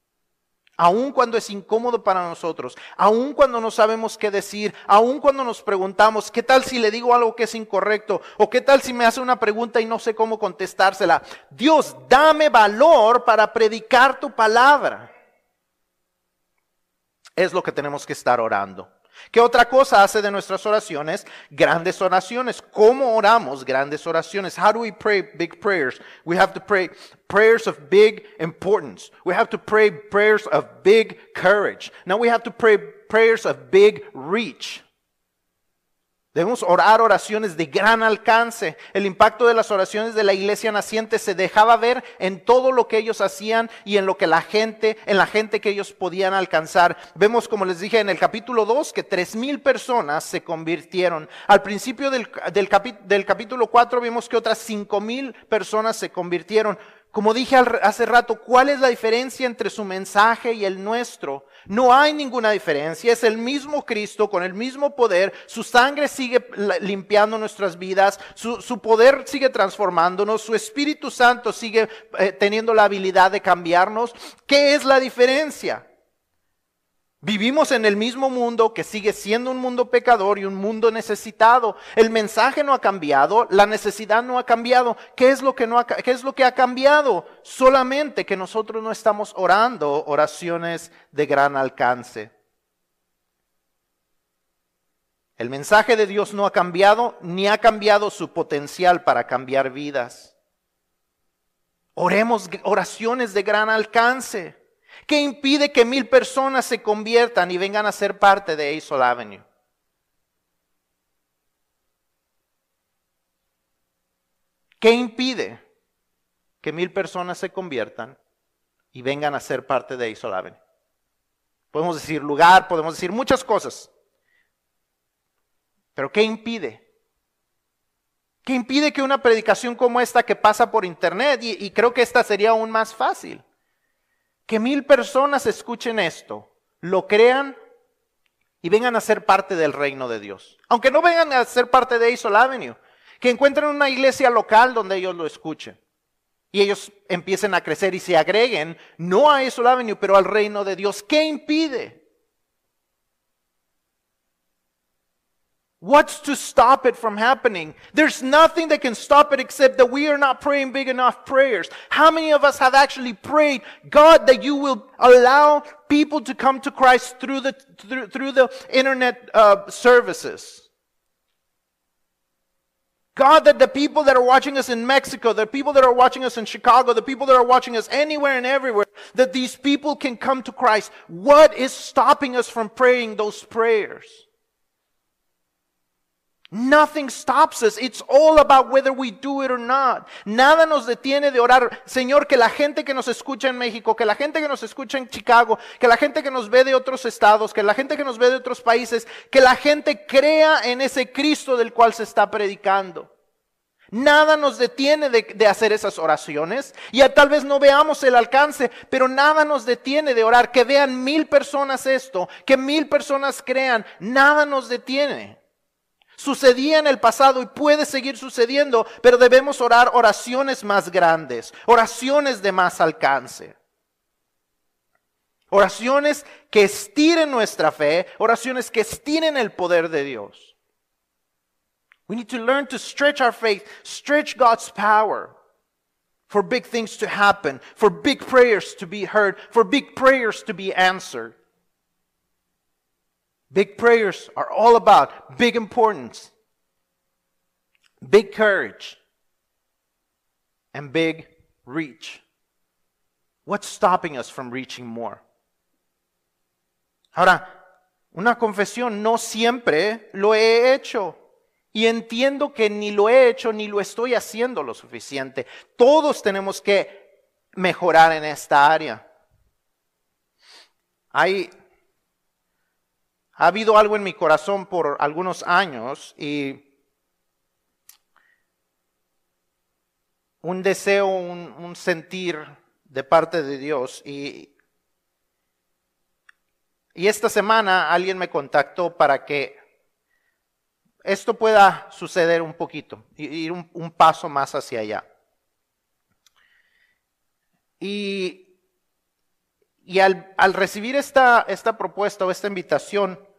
aun cuando es incómodo para nosotros, aun cuando no sabemos qué decir, aun cuando nos preguntamos, ¿qué tal si le digo algo que es incorrecto? ¿O qué tal si me hace una pregunta y no sé cómo contestársela? Dios, dame valor para predicar tu palabra. Es lo que tenemos que estar orando. ¿Qué otra cosa hace de nuestras oraciones grandes oraciones? ¿Cómo oramos grandes oraciones? How do we pray big prayers? We have to pray prayers of big importance. We have to pray prayers of big courage. Now we have to pray prayers of big reach. Debemos orar oraciones de gran alcance. El impacto de las oraciones de la iglesia naciente se dejaba ver en todo lo que ellos hacían y en lo que la gente, en la gente que ellos podían alcanzar. Vemos, como les dije en el capítulo 2, que tres mil personas se convirtieron. Al principio del, capítulo 4 vimos que otras cinco mil personas se convirtieron. Como dije hace rato, ¿cuál es la diferencia entre su mensaje y el nuestro? No hay ninguna diferencia, es el mismo Cristo con el mismo poder, su sangre sigue limpiando nuestras vidas, su, poder sigue transformándonos, su Espíritu Santo sigue eh, teniendo la habilidad de cambiarnos. ¿Qué es la diferencia? Vivimos en el mismo mundo que sigue siendo un mundo pecador y un mundo necesitado. El mensaje no ha cambiado, la necesidad no ha cambiado. ¿Qué es lo que, no ha, qué es lo que ha cambiado? Solamente que nosotros no estamos orando oraciones de gran alcance. El mensaje de Dios no ha cambiado ni ha cambiado su potencial para cambiar vidas. Oremos oraciones de gran alcance. ¿Qué impide que mil personas se conviertan y vengan a ser parte de Azle Avenue? ¿Qué impide que mil personas se conviertan y vengan a ser parte de Azle Avenue? Podemos decir lugar, podemos decir muchas cosas. Pero ¿qué impide? ¿Qué impide que una predicación como esta que pasa por internet, y, y creo que esta sería aún más fácil, que mil personas escuchen esto, lo crean y vengan a ser parte del reino de Dios. Aunque no vengan a ser parte de Isol Avenue, que encuentren una iglesia local donde ellos lo escuchen. Y ellos empiecen a crecer y se agreguen, no a Isol Avenue, pero al reino de Dios. ¿Qué impide? What's to stop it from happening? There's nothing that can stop it except that we are not praying big enough prayers. How many of us have actually prayed, God, that you will allow people to come to Christ through the, through, through the internet uh, services? God, that the people that are watching us in Mexico, the people that are watching us in Chicago, the people that are watching us anywhere and everywhere, that these people can come to Christ. What is stopping us from praying those prayers? Nothing stops us. It's all about whether we do it or not. Nada nos detiene de orar. Señor, que la gente que nos escucha en México, que la gente que nos escucha en Chicago, que la gente que nos ve de otros estados, que la gente que nos ve de otros países, que la gente crea en ese Cristo del cual se está predicando. Nada nos detiene de, de, hacer esas oraciones. Y tal vez no veamos el alcance, pero nada nos detiene de orar. Que vean mil personas esto, que mil personas crean. Nada nos detiene. Sucedía en el pasado y puede seguir sucediendo, pero debemos orar oraciones más grandes, oraciones de más alcance. Oraciones que estiren nuestra fe, oraciones que estiren el poder de Dios. We need to learn to stretch our faith, stretch God's power for big things to happen, for big prayers to be heard, for big prayers to be answered. Big prayers are all about big importance, big courage, and big reach. What's stopping us from reaching more? Ahora, una confesión, no siempre lo he hecho. Y entiendo que ni lo he hecho ni lo estoy haciendo lo suficiente. Todos tenemos que mejorar en esta área. Hay ha habido algo en mi corazón por algunos años y un deseo, un, sentir de parte de Dios. Y, y esta semana alguien me contactó para que esto pueda suceder un poquito, ir un, paso más hacia allá. Y, y al, al, recibir esta, esta propuesta o esta invitación,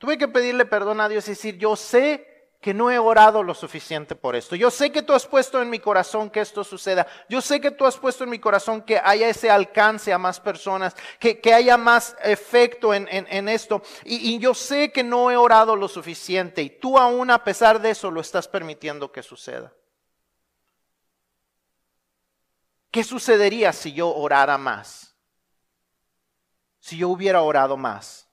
Tuve que pedirle perdón a Dios y decir, yo sé que no he orado lo suficiente por esto. Yo sé que tú has puesto en mi corazón que esto suceda. Yo sé que tú has puesto en mi corazón que haya ese alcance a más personas, que, haya más efecto en, esto. Y, y yo sé que no he orado lo suficiente y tú aún a pesar de eso lo estás permitiendo que suceda. ¿Qué sucedería si yo orara más? Si yo hubiera orado más.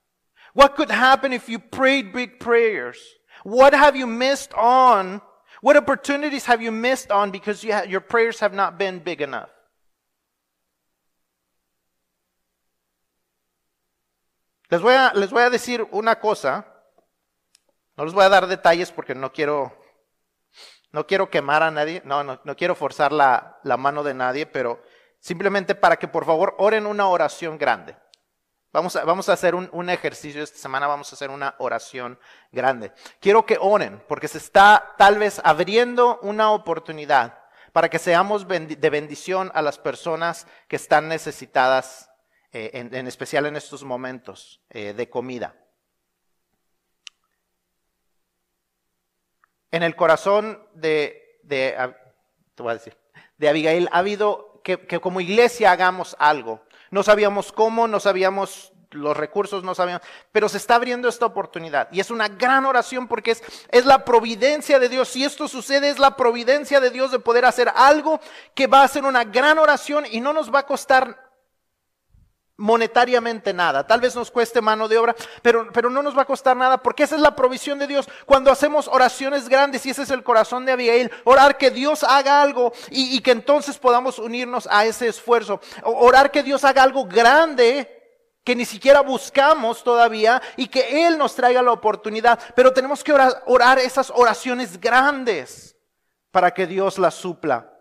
What could happen if you prayed big prayers? What have you missed on? What opportunities have you missed on because you your prayers have not been big enough? Les voy, a, les voy a decir una cosa. No les voy a dar detalles porque no quiero No quiero quemar a nadie, no, no, no quiero forzar la, la mano de nadie, pero simplemente para que por favor oren una oración grande. Vamos a, hacer un, ejercicio esta semana, vamos a hacer una oración grande. Quiero que oren, porque se está tal vez abriendo una oportunidad para que seamos de bendición a las personas que están necesitadas, eh, en, especial en estos momentos eh, de comida. En el corazón de, de, te voy a decir, de Abigail ha habido que como iglesia hagamos algo. No sabíamos cómo, no sabíamos los recursos, no sabíamos, pero se está abriendo esta oportunidad. Y es una gran oración porque es, es la providencia de Dios. Si esto sucede, es la providencia de Dios de poder hacer algo que va a ser una gran oración y no nos va a costar monetariamente nada. Tal vez nos cueste mano de obra, pero, pero no nos va a costar nada porque esa es la provisión de Dios. Cuando hacemos oraciones grandes, y ese es el corazón de Abigail, orar que Dios haga algo y, y que entonces podamos unirnos a ese esfuerzo. Orar que Dios haga algo grande que ni siquiera buscamos todavía y que Él nos traiga la oportunidad. Pero tenemos que orar, orar esas oraciones grandes para que Dios las supla.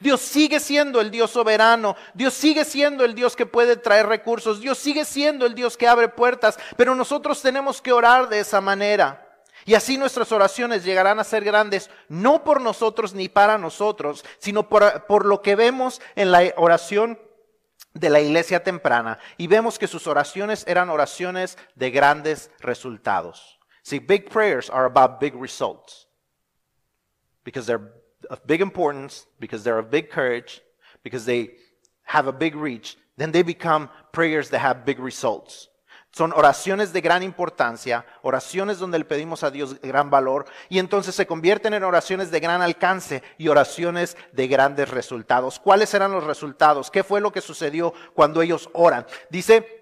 Dios sigue siendo el Dios soberano, Dios sigue siendo el Dios que puede traer recursos, Dios sigue siendo el Dios que abre puertas, pero nosotros tenemos que orar de esa manera. Y así nuestras oraciones llegarán a ser grandes, no por nosotros ni para nosotros, sino por, lo que vemos en la oración de la iglesia temprana. Y vemos que sus oraciones eran oraciones de grandes resultados. See, big prayers are about big results. Because they're of big importance, because they're of big courage, because they have a big reach. Then they become prayers that have big results. Son oraciones de gran importancia, oraciones donde le pedimos a Dios gran valor y entonces se convierten en oraciones de gran alcance y oraciones de grandes resultados. ¿Cuáles eran los resultados? ¿Qué fue lo que sucedió cuando ellos oran? Dice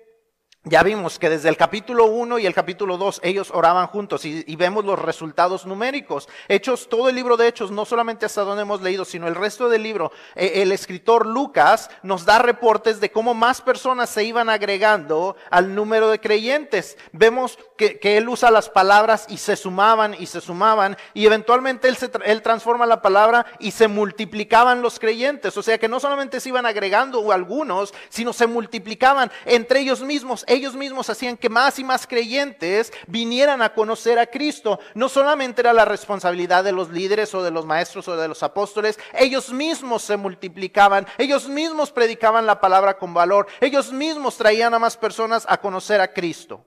ya vimos que desde el capítulo 1 y el capítulo 2 ellos oraban juntos y, vemos los resultados numéricos. Hechos, todo el libro de Hechos, no solamente hasta donde hemos leído, sino el resto del libro, eh, el escritor Lucas nos da reportes de cómo más personas se iban agregando al número de creyentes. Vemos que, que él usa las palabras y se sumaban y se sumaban y eventualmente él, se, él transforma la palabra y se multiplicaban los creyentes. O sea que no solamente se iban agregando algunos, sino se multiplicaban entre ellos mismos ellos mismos hacían que más y más creyentes vinieran a conocer a Cristo. No solamente era la responsabilidad de los líderes o de los maestros o de los apóstoles, ellos mismos se multiplicaban, ellos mismos predicaban la palabra con valor, ellos mismos traían a más personas a conocer a Cristo.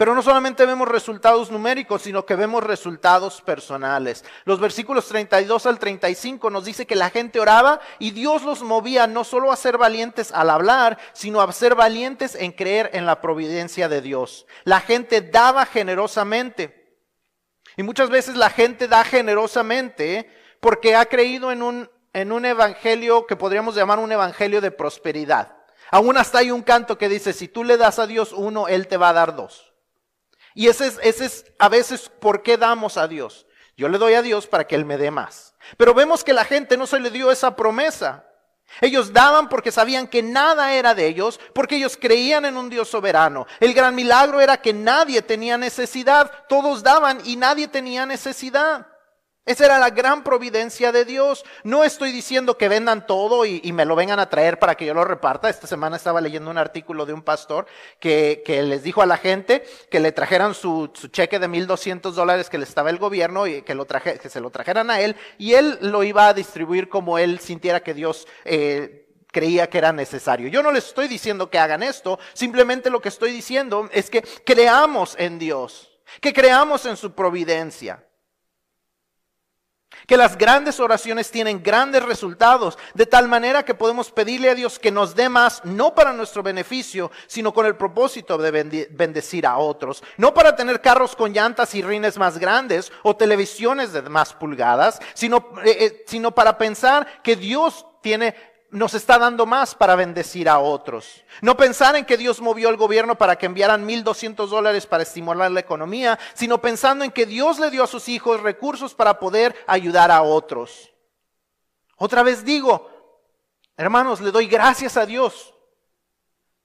Pero no solamente vemos resultados numéricos, sino que vemos resultados personales. Los versículos 32 al 35 nos dice que la gente oraba y Dios los movía no solo a ser valientes al hablar, sino a ser valientes en creer en la providencia de Dios. La gente daba generosamente. Y muchas veces la gente da generosamente porque ha creído en un, en un evangelio que podríamos llamar un evangelio de prosperidad. Aún hasta hay un canto que dice, si tú le das a Dios uno, Él te va a dar dos. Y ese es, ese es a veces por qué damos a Dios. Yo le doy a Dios para que Él me dé más. Pero vemos que la gente no se le dio esa promesa. Ellos daban porque sabían que nada era de ellos, porque ellos creían en un Dios soberano. El gran milagro era que nadie tenía necesidad, todos daban y nadie tenía necesidad. Esa era la gran providencia de Dios. No estoy diciendo que vendan todo y, me lo vengan a traer para que yo lo reparta. Esta semana estaba leyendo un artículo de un pastor que, les dijo a la gente que le trajeran su, su cheque de 1.200 dólares que le estaba el gobierno y que, lo traje, que se lo trajeran a él y él lo iba a distribuir como él sintiera que Dios eh, creía que era necesario. Yo no les estoy diciendo que hagan esto, simplemente lo que estoy diciendo es que creamos en Dios, que creamos en su providencia. Que las grandes oraciones tienen grandes resultados, de tal manera que podemos pedirle a Dios que nos dé más, no para nuestro beneficio, sino con el propósito de bendecir a otros. No para tener carros con llantas y rines más grandes o televisiones de más pulgadas, sino, eh, eh, sino para pensar que Dios tiene nos está dando más para bendecir a otros. No pensar en que Dios movió al gobierno para que enviaran 1.200 dólares para estimular la economía, sino pensando en que Dios le dio a sus hijos recursos para poder ayudar a otros. Otra vez digo, hermanos, le doy gracias a Dios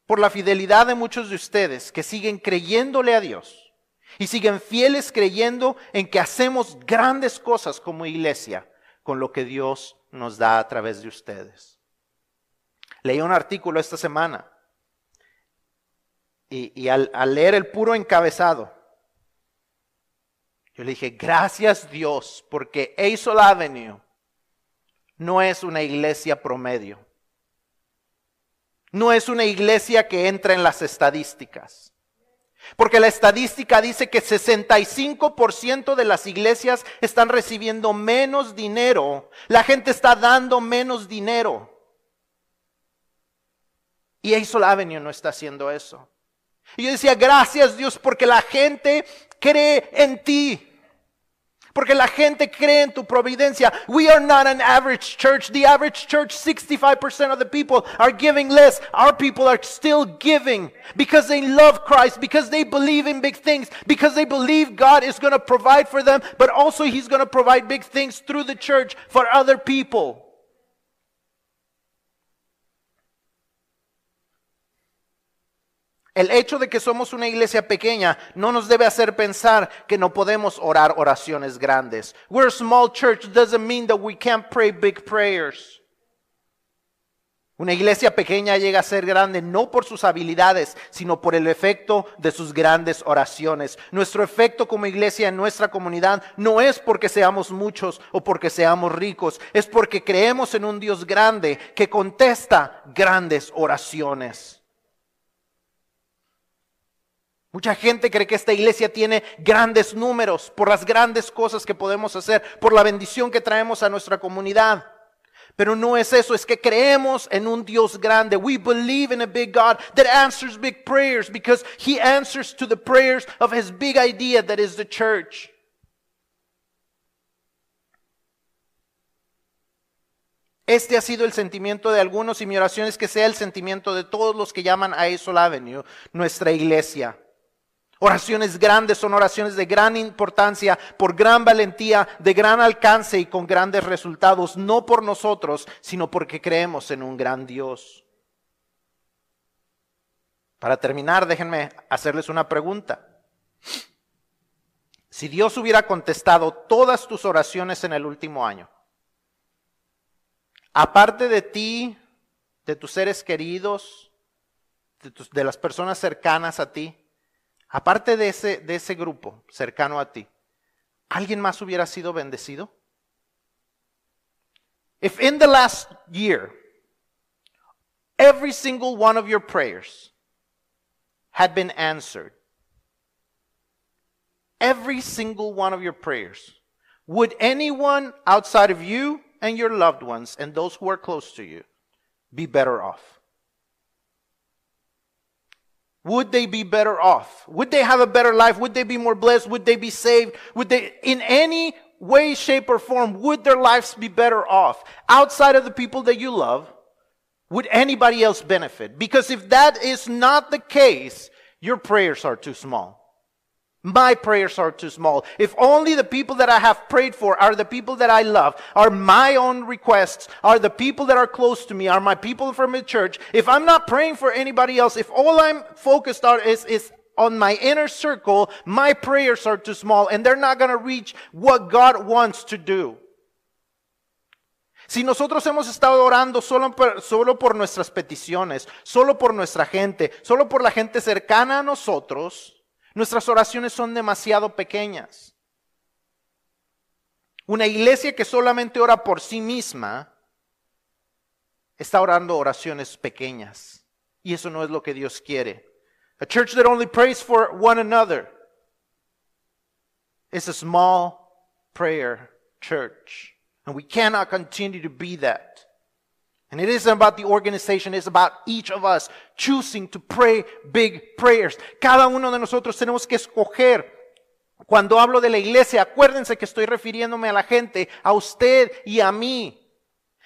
por la fidelidad de muchos de ustedes que siguen creyéndole a Dios y siguen fieles creyendo en que hacemos grandes cosas como iglesia con lo que Dios nos da a través de ustedes. Leí un artículo esta semana y, al, leer el puro encabezado, yo le dije, gracias Dios, porque Hazel Avenue no es una iglesia promedio. No es una iglesia que entra en las estadísticas. Porque la estadística dice que 65% de las iglesias están recibiendo menos dinero. La gente está dando menos dinero. Y Hazel Avenue no está haciendo eso. Y yo decía, gracias Dios porque la gente cree en ti. Porque la gente cree en tu providencia. We are not an average church. The average church, 65% of the people are giving less. Our people are still giving because they love Christ, because they believe in big things, because they believe God is going to provide for them, but also He's going to provide big things through the church for other people. El hecho de que somos una iglesia pequeña no nos debe hacer pensar que no podemos orar oraciones grandes. We're a small church doesn't mean that we can't pray big prayers. Una iglesia pequeña llega a ser grande no por sus habilidades, sino por el efecto de sus grandes oraciones. Nuestro efecto como iglesia en nuestra comunidad no es porque seamos muchos o porque seamos ricos, es porque creemos en un Dios grande que contesta grandes oraciones. Mucha gente cree que esta iglesia tiene grandes números por las grandes cosas que podemos hacer, por la bendición que traemos a nuestra comunidad. Pero no es eso, es que creemos en un Dios grande. We believe in a big God that answers big prayers because he answers to the prayers of his big idea that is the church. Este ha sido el sentimiento de algunos y mi oración es que sea el sentimiento de todos los que llaman a Isol Avenue nuestra iglesia. Oraciones grandes son oraciones de gran importancia, por gran valentía, de gran alcance y con grandes resultados, no por nosotros, sino porque creemos en un gran Dios. Para terminar, déjenme hacerles una pregunta. Si Dios hubiera contestado todas tus oraciones en el último año, aparte de ti, de tus seres queridos, de, de las personas cercanas a ti, aparte de ese, de ese grupo cercano a ti, ¿alguien más hubiera sido bendecido? If in the last year, every single one of your prayers had been answered, every single one of your prayers, would anyone outside of you and your loved ones and those who are close to you be better off? Would they be better off? Would they have a better life? Would they be more blessed? Would they be saved? Would they, in any way, shape, or form, would their lives be better off? Outside of the people that you love, would anybody else benefit? Because if that is not the case, your prayers are too small. My prayers are too small. If only the people that I have prayed for are the people that I love, are my own requests, are the people that are close to me, are my people from the church, if I'm not praying for anybody else, if all I'm focused on is, is on my inner circle, my prayers are too small and they're not going to reach what God wants to do. Si nosotros hemos estado orando solo por, solo por nuestras peticiones, solo por nuestra gente, solo por la gente cercana a nosotros, Nuestras oraciones son demasiado pequeñas. Una iglesia que solamente ora por sí misma está orando oraciones pequeñas. Y eso no es lo que Dios quiere. A church that only prays for one another is a small prayer church. And we cannot continue to be that. And it isn't about the organization, it's about each of us choosing to pray big prayers. Cada uno de nosotros tenemos que escoger. Cuando hablo de la iglesia, acuérdense que estoy refiriéndome a la gente, a usted y a mí.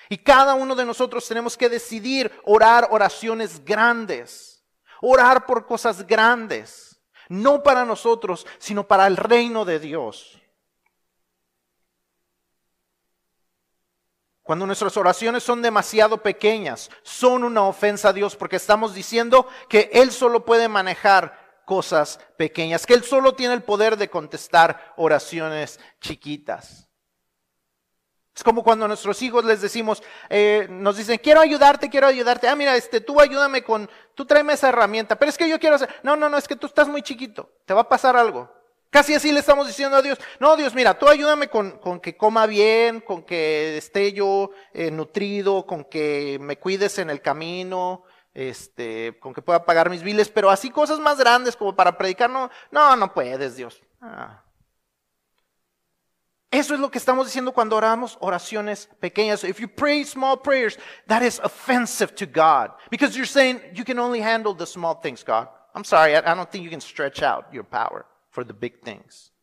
Y cada uno de nosotros tenemos que decidir orar oraciones grandes, orar por cosas grandes, no para nosotros, sino para el reino de Dios. Cuando nuestras oraciones son demasiado pequeñas, son una ofensa a Dios porque estamos diciendo que Él solo puede manejar cosas pequeñas, que Él solo tiene el poder de contestar oraciones chiquitas. Es como cuando a nuestros hijos les decimos, eh, nos dicen, quiero ayudarte, quiero ayudarte. Ah, mira, este, tú ayúdame con, tú tráeme esa herramienta. Pero es que yo quiero hacer, no, no, no, es que tú estás muy chiquito, te va a pasar algo. Casi así le estamos diciendo a Dios, no Dios, mira, tú ayúdame con, con que coma bien, con que esté yo eh, nutrido, con que me cuides en el camino, este, con que pueda pagar mis biles, pero así cosas más grandes como para predicar, no, no, no puedes, Dios. Ah. Eso es lo que estamos diciendo cuando oramos oraciones pequeñas. If you pray small prayers, that is offensive to God. Because you're saying you can only handle the small things, God. I'm sorry, I don't think you can stretch out your power the big things.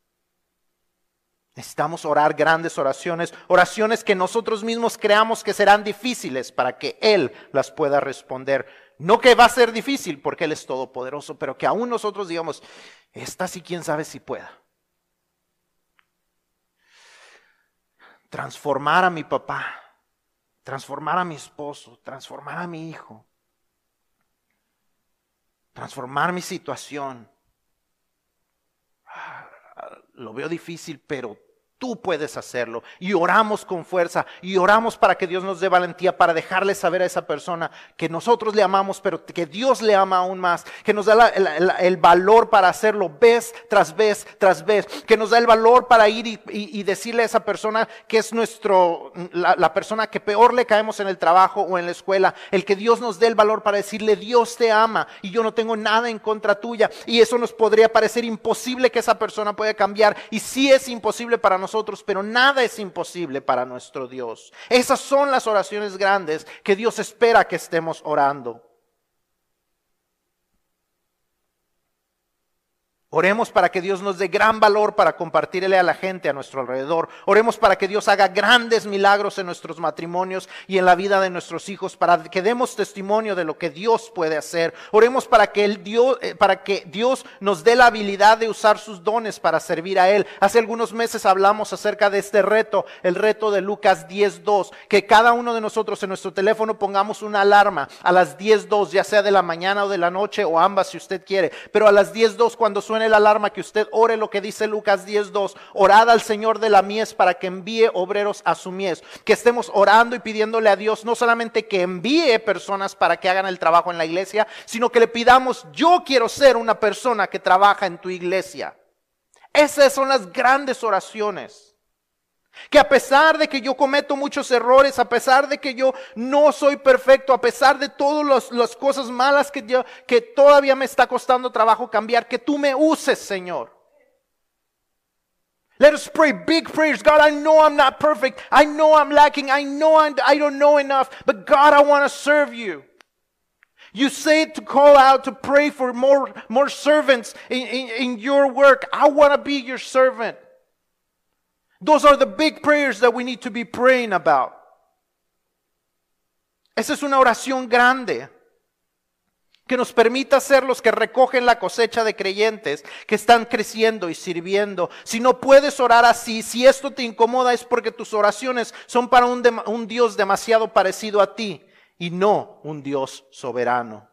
Necesitamos orar grandes oraciones, oraciones que nosotros mismos creamos que serán difíciles para que Él las pueda responder. No que va a ser difícil porque Él es todopoderoso, pero que aún nosotros digamos, esta sí quién sabe si pueda. transformar a mi papá, transformar a mi esposo, transformar a mi hijo, transformar mi situación. Ah, lo veo difícil, pero Tú puedes hacerlo. Y oramos con fuerza. Y oramos para que Dios nos dé valentía para dejarle saber a esa persona que nosotros le amamos, pero que Dios le ama aún más. Que nos da el, valor para hacerlo vez tras vez tras vez. Que nos da el valor para ir y, decirle a esa persona que es nuestro, la, persona que peor le caemos en el trabajo o en la escuela. El que Dios nos dé el valor para decirle Dios te ama y yo no tengo nada en contra tuya. Y eso nos podría parecer imposible que esa persona pueda cambiar. Y sí es imposible para nosotros nosotros, pero nada es imposible para nuestro Dios. Esas son las oraciones grandes que Dios espera que estemos orando. Oremos para que Dios nos dé gran valor para compartirle a la gente a nuestro alrededor. Oremos para que Dios haga grandes milagros en nuestros matrimonios y en la vida de nuestros hijos, para que demos testimonio de lo que Dios puede hacer. Oremos para que, el Dios, eh, para que Dios nos dé la habilidad de usar sus dones para servir a Él. Hace algunos meses hablamos acerca de este reto, el reto de Lucas 10.2, que cada uno de nosotros en nuestro teléfono pongamos una alarma a las 10.2, ya sea de la mañana o de la noche o ambas si usted quiere, pero a las 10.2 cuando suene la alarma que usted ore lo que dice Lucas 10.2. Orad al Señor de la mies para que envíe obreros a su mies. Que estemos orando y pidiéndole a Dios no solamente que envíe personas para que hagan el trabajo en la iglesia, sino que le pidamos, yo quiero ser una persona que trabaja en tu iglesia. Esas son las grandes oraciones. Que a pesar de que yo cometo muchos errores, a pesar de que yo no soy perfecto, a pesar de todas las cosas malas que, yo, que todavía me está costando trabajo cambiar, que tú me uses, Señor. Let us pray big prayers. God, I know I'm not perfect. I know I'm lacking. I know I don't know enough. But God, I want to serve you. You say to call out to pray for more, more servants in, in, in your work. I want to be your servant. Those are the big prayers that we need to be praying about. Esa es una oración grande que nos permita ser los que recogen la cosecha de creyentes que están creciendo y sirviendo. Si no puedes orar así, si esto te incomoda es porque tus oraciones son para un, un Dios demasiado parecido a ti y no un Dios soberano.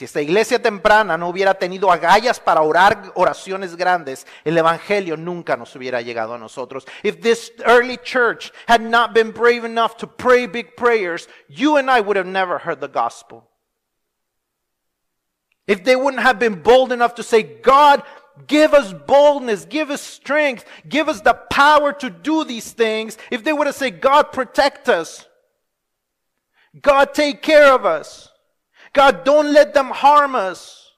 Si esta iglesia temprana no hubiera tenido agallas para orar oraciones grandes, el evangelio nunca nos hubiera llegado a nosotros. If this early church had not been brave enough to pray big prayers, you and I would have never heard the gospel. If they wouldn't have been bold enough to say, God, give us boldness, give us strength, give us the power to do these things, if they would have said, God, protect us, God, take care of us. God, don't let them harm us.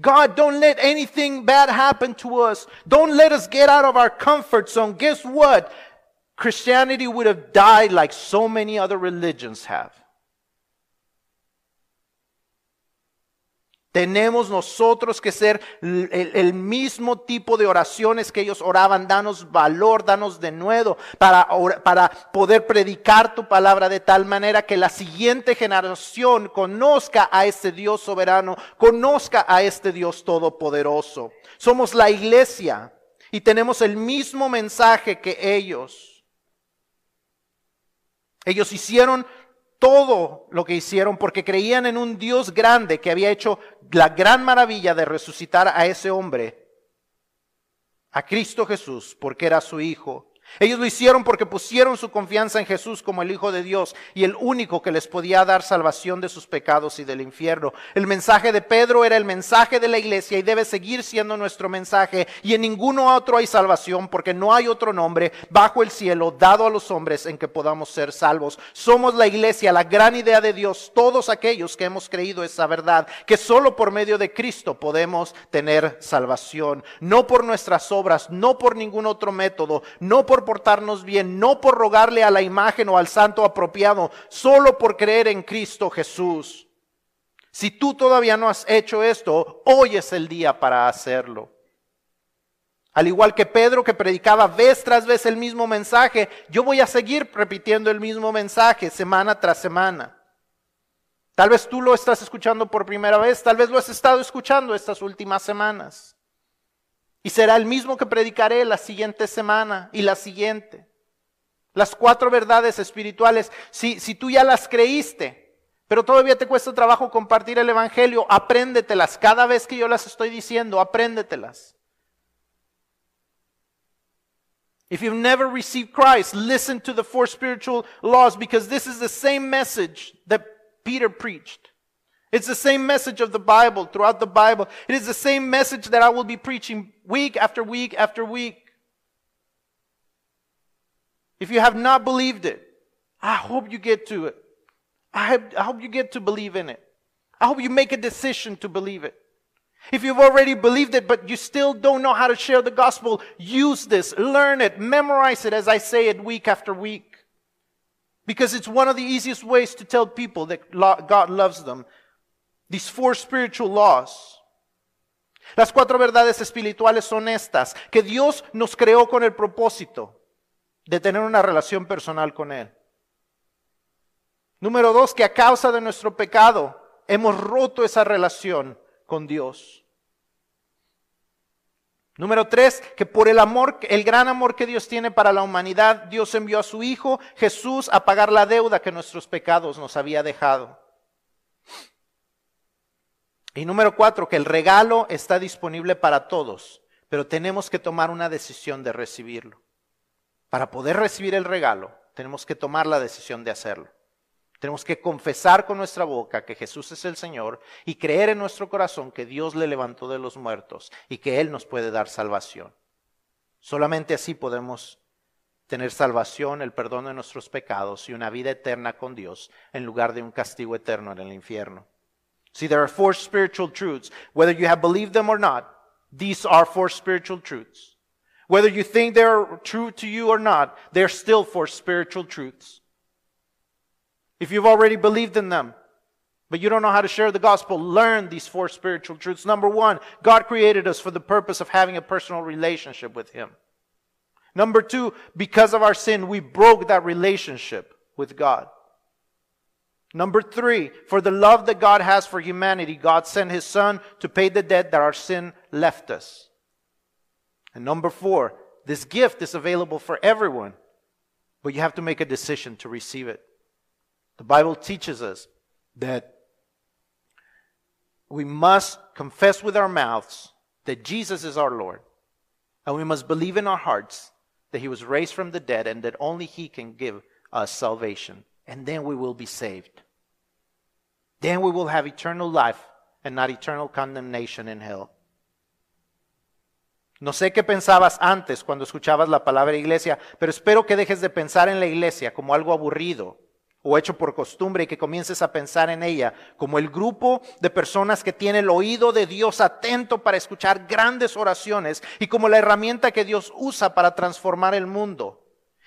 God, don't let anything bad happen to us. Don't let us get out of our comfort zone. Guess what? Christianity would have died like so many other religions have. Tenemos nosotros que ser el, mismo tipo de oraciones que ellos oraban. Danos valor, danos de nuevo para, para poder predicar tu palabra de tal manera que la siguiente generación conozca a este Dios soberano, conozca a este Dios todopoderoso. Somos la iglesia y tenemos el mismo mensaje que ellos. Ellos hicieron todo lo que hicieron porque creían en un Dios grande que había hecho la gran maravilla de resucitar a ese hombre, a Cristo Jesús, porque era su Hijo. Ellos lo hicieron porque pusieron su confianza en Jesús como el Hijo de Dios y el único que les podía dar salvación de sus pecados y del infierno. El mensaje de Pedro era el mensaje de la iglesia y debe seguir siendo nuestro mensaje. Y en ninguno otro hay salvación porque no hay otro nombre bajo el cielo dado a los hombres en que podamos ser salvos. Somos la iglesia, la gran idea de Dios, todos aquellos que hemos creído esa verdad, que solo por medio de Cristo podemos tener salvación. No por nuestras obras, no por ningún otro método, no por portarnos bien, no por rogarle a la imagen o al santo apropiado, solo por creer en Cristo Jesús. Si tú todavía no has hecho esto, hoy es el día para hacerlo. Al igual que Pedro que predicaba vez tras vez el mismo mensaje, yo voy a seguir repitiendo el mismo mensaje semana tras semana. Tal vez tú lo estás escuchando por primera vez, tal vez lo has estado escuchando estas últimas semanas. Y será el mismo que predicaré la siguiente semana y la siguiente. Las cuatro verdades espirituales, si, si tú ya las creíste, pero todavía te cuesta trabajo compartir el Evangelio, apréndetelas. Cada vez que yo las estoy diciendo, apréndetelas. If you've never received Christ, listen to the four spiritual laws because this is the same message that Peter preached. It's the same message of the Bible throughout the Bible. It is the same message that I will be preaching week after week after week. If you have not believed it, I hope you get to it. I hope, I hope you get to believe in it. I hope you make a decision to believe it. If you've already believed it, but you still don't know how to share the gospel, use this, learn it, memorize it as I say it week after week. Because it's one of the easiest ways to tell people that God loves them These four spiritual laws. Las cuatro verdades espirituales son estas, que Dios nos creó con el propósito de tener una relación personal con Él. Número dos, que a causa de nuestro pecado hemos roto esa relación con Dios. Número tres, que por el amor, el gran amor que Dios tiene para la humanidad, Dios envió a su Hijo Jesús a pagar la deuda que nuestros pecados nos había dejado. Y número cuatro, que el regalo está disponible para todos, pero tenemos que tomar una decisión de recibirlo. Para poder recibir el regalo, tenemos que tomar la decisión de hacerlo. Tenemos que confesar con nuestra boca que Jesús es el Señor y creer en nuestro corazón que Dios le levantó de los muertos y que Él nos puede dar salvación. Solamente así podemos tener salvación, el perdón de nuestros pecados y una vida eterna con Dios en lugar de un castigo eterno en el infierno. See, there are four spiritual truths. Whether you have believed them or not, these are four spiritual truths. Whether you think they're true to you or not, they're still four spiritual truths. If you've already believed in them, but you don't know how to share the gospel, learn these four spiritual truths. Number one, God created us for the purpose of having a personal relationship with Him. Number two, because of our sin, we broke that relationship with God. Number three, for the love that God has for humanity, God sent his son to pay the debt that our sin left us. And number four, this gift is available for everyone, but you have to make a decision to receive it. The Bible teaches us that we must confess with our mouths that Jesus is our Lord, and we must believe in our hearts that he was raised from the dead and that only he can give us salvation, and then we will be saved. Then we will have eternal life and not eternal condemnation in hell. No sé qué pensabas antes cuando escuchabas la palabra iglesia, pero espero que dejes de pensar en la iglesia como algo aburrido o hecho por costumbre y que comiences a pensar en ella como el grupo de personas que tiene el oído de Dios atento para escuchar grandes oraciones y como la herramienta que Dios usa para transformar el mundo.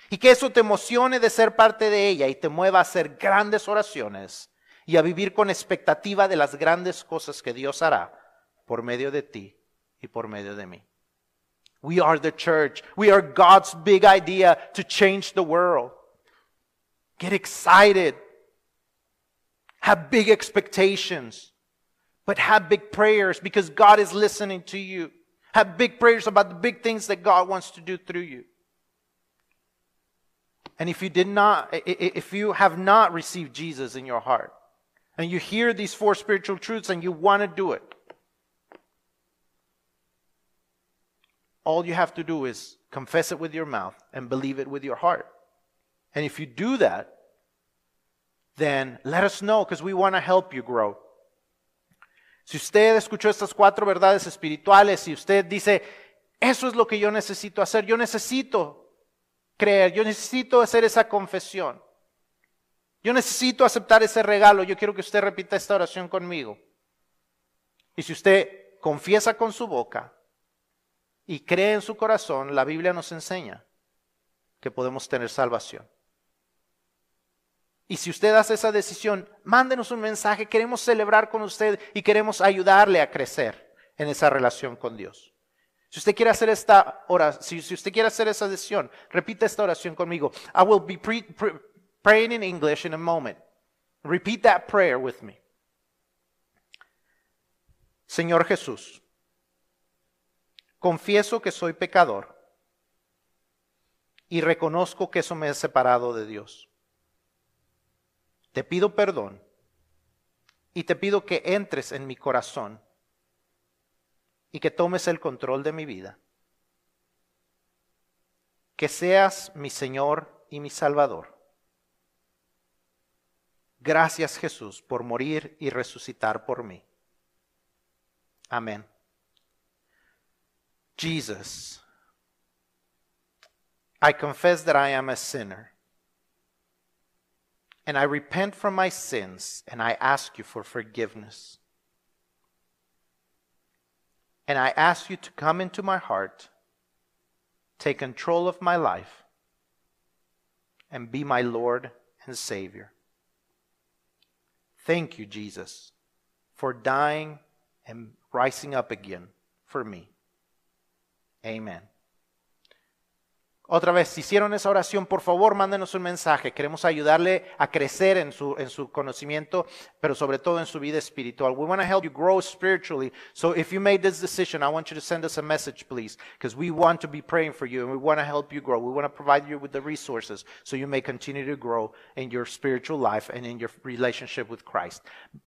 Y que eso te emocione de ser parte de ella y te mueva a hacer grandes oraciones y a vivir con expectativa de las grandes cosas que Dios hará por medio de ti y por medio de mí. We are the church. We are God's big idea to change the world. Get excited. Have big expectations. But have big prayers because God is listening to you. Have big prayers about the big things that God wants to do through you. And if you did not, if you have not received Jesus in your heart, and you hear these four spiritual truths and you want to do it, all you have to do is confess it with your mouth and believe it with your heart. And if you do that, then let us know because we want to help you grow. Si usted escuchó estas cuatro verdades espirituales y usted dice, eso es lo que yo necesito hacer, yo necesito creer, yo necesito hacer esa confesión, yo necesito aceptar ese regalo, yo quiero que usted repita esta oración conmigo. Y si usted confiesa con su boca y cree en su corazón, la Biblia nos enseña que podemos tener salvación. Y si usted hace esa decisión, mándenos un mensaje. Queremos celebrar con usted y queremos ayudarle a crecer en esa relación con Dios. Si usted quiere hacer esta oración, si, usted quiere hacer esa decisión, repita esta oración conmigo. I will be pre- praying in English in a moment. Repeat that prayer with me. Señor Jesús, confieso que soy pecador y reconozco que eso me ha separado de Dios. Te pido perdón y te pido que entres en mi corazón y que tomes el control de mi vida. Que seas mi Señor y mi Salvador. Gracias Jesús por morir y resucitar por mí. Amén. Jesus, I confess that I am a sinner. And I repent from my sins and I ask you for forgiveness. And I ask you to come into my heart, take control of my life, and be my Lord and Savior. Thank you, Jesus, for dying and rising up again for me. Amen. Otra vez, si hicieron esa oración, por favor, mándenos un mensaje. Queremos ayudarle a crecer en su, en su conocimiento, pero sobre todo en su vida espiritual. We want to help you grow spiritually. So if you made this decision, I want you to send us a message, please, because we want to be praying for you and we want to help you grow. We want to provide you with the resources so you may continue to grow in your spiritual life and in your relationship with Christ.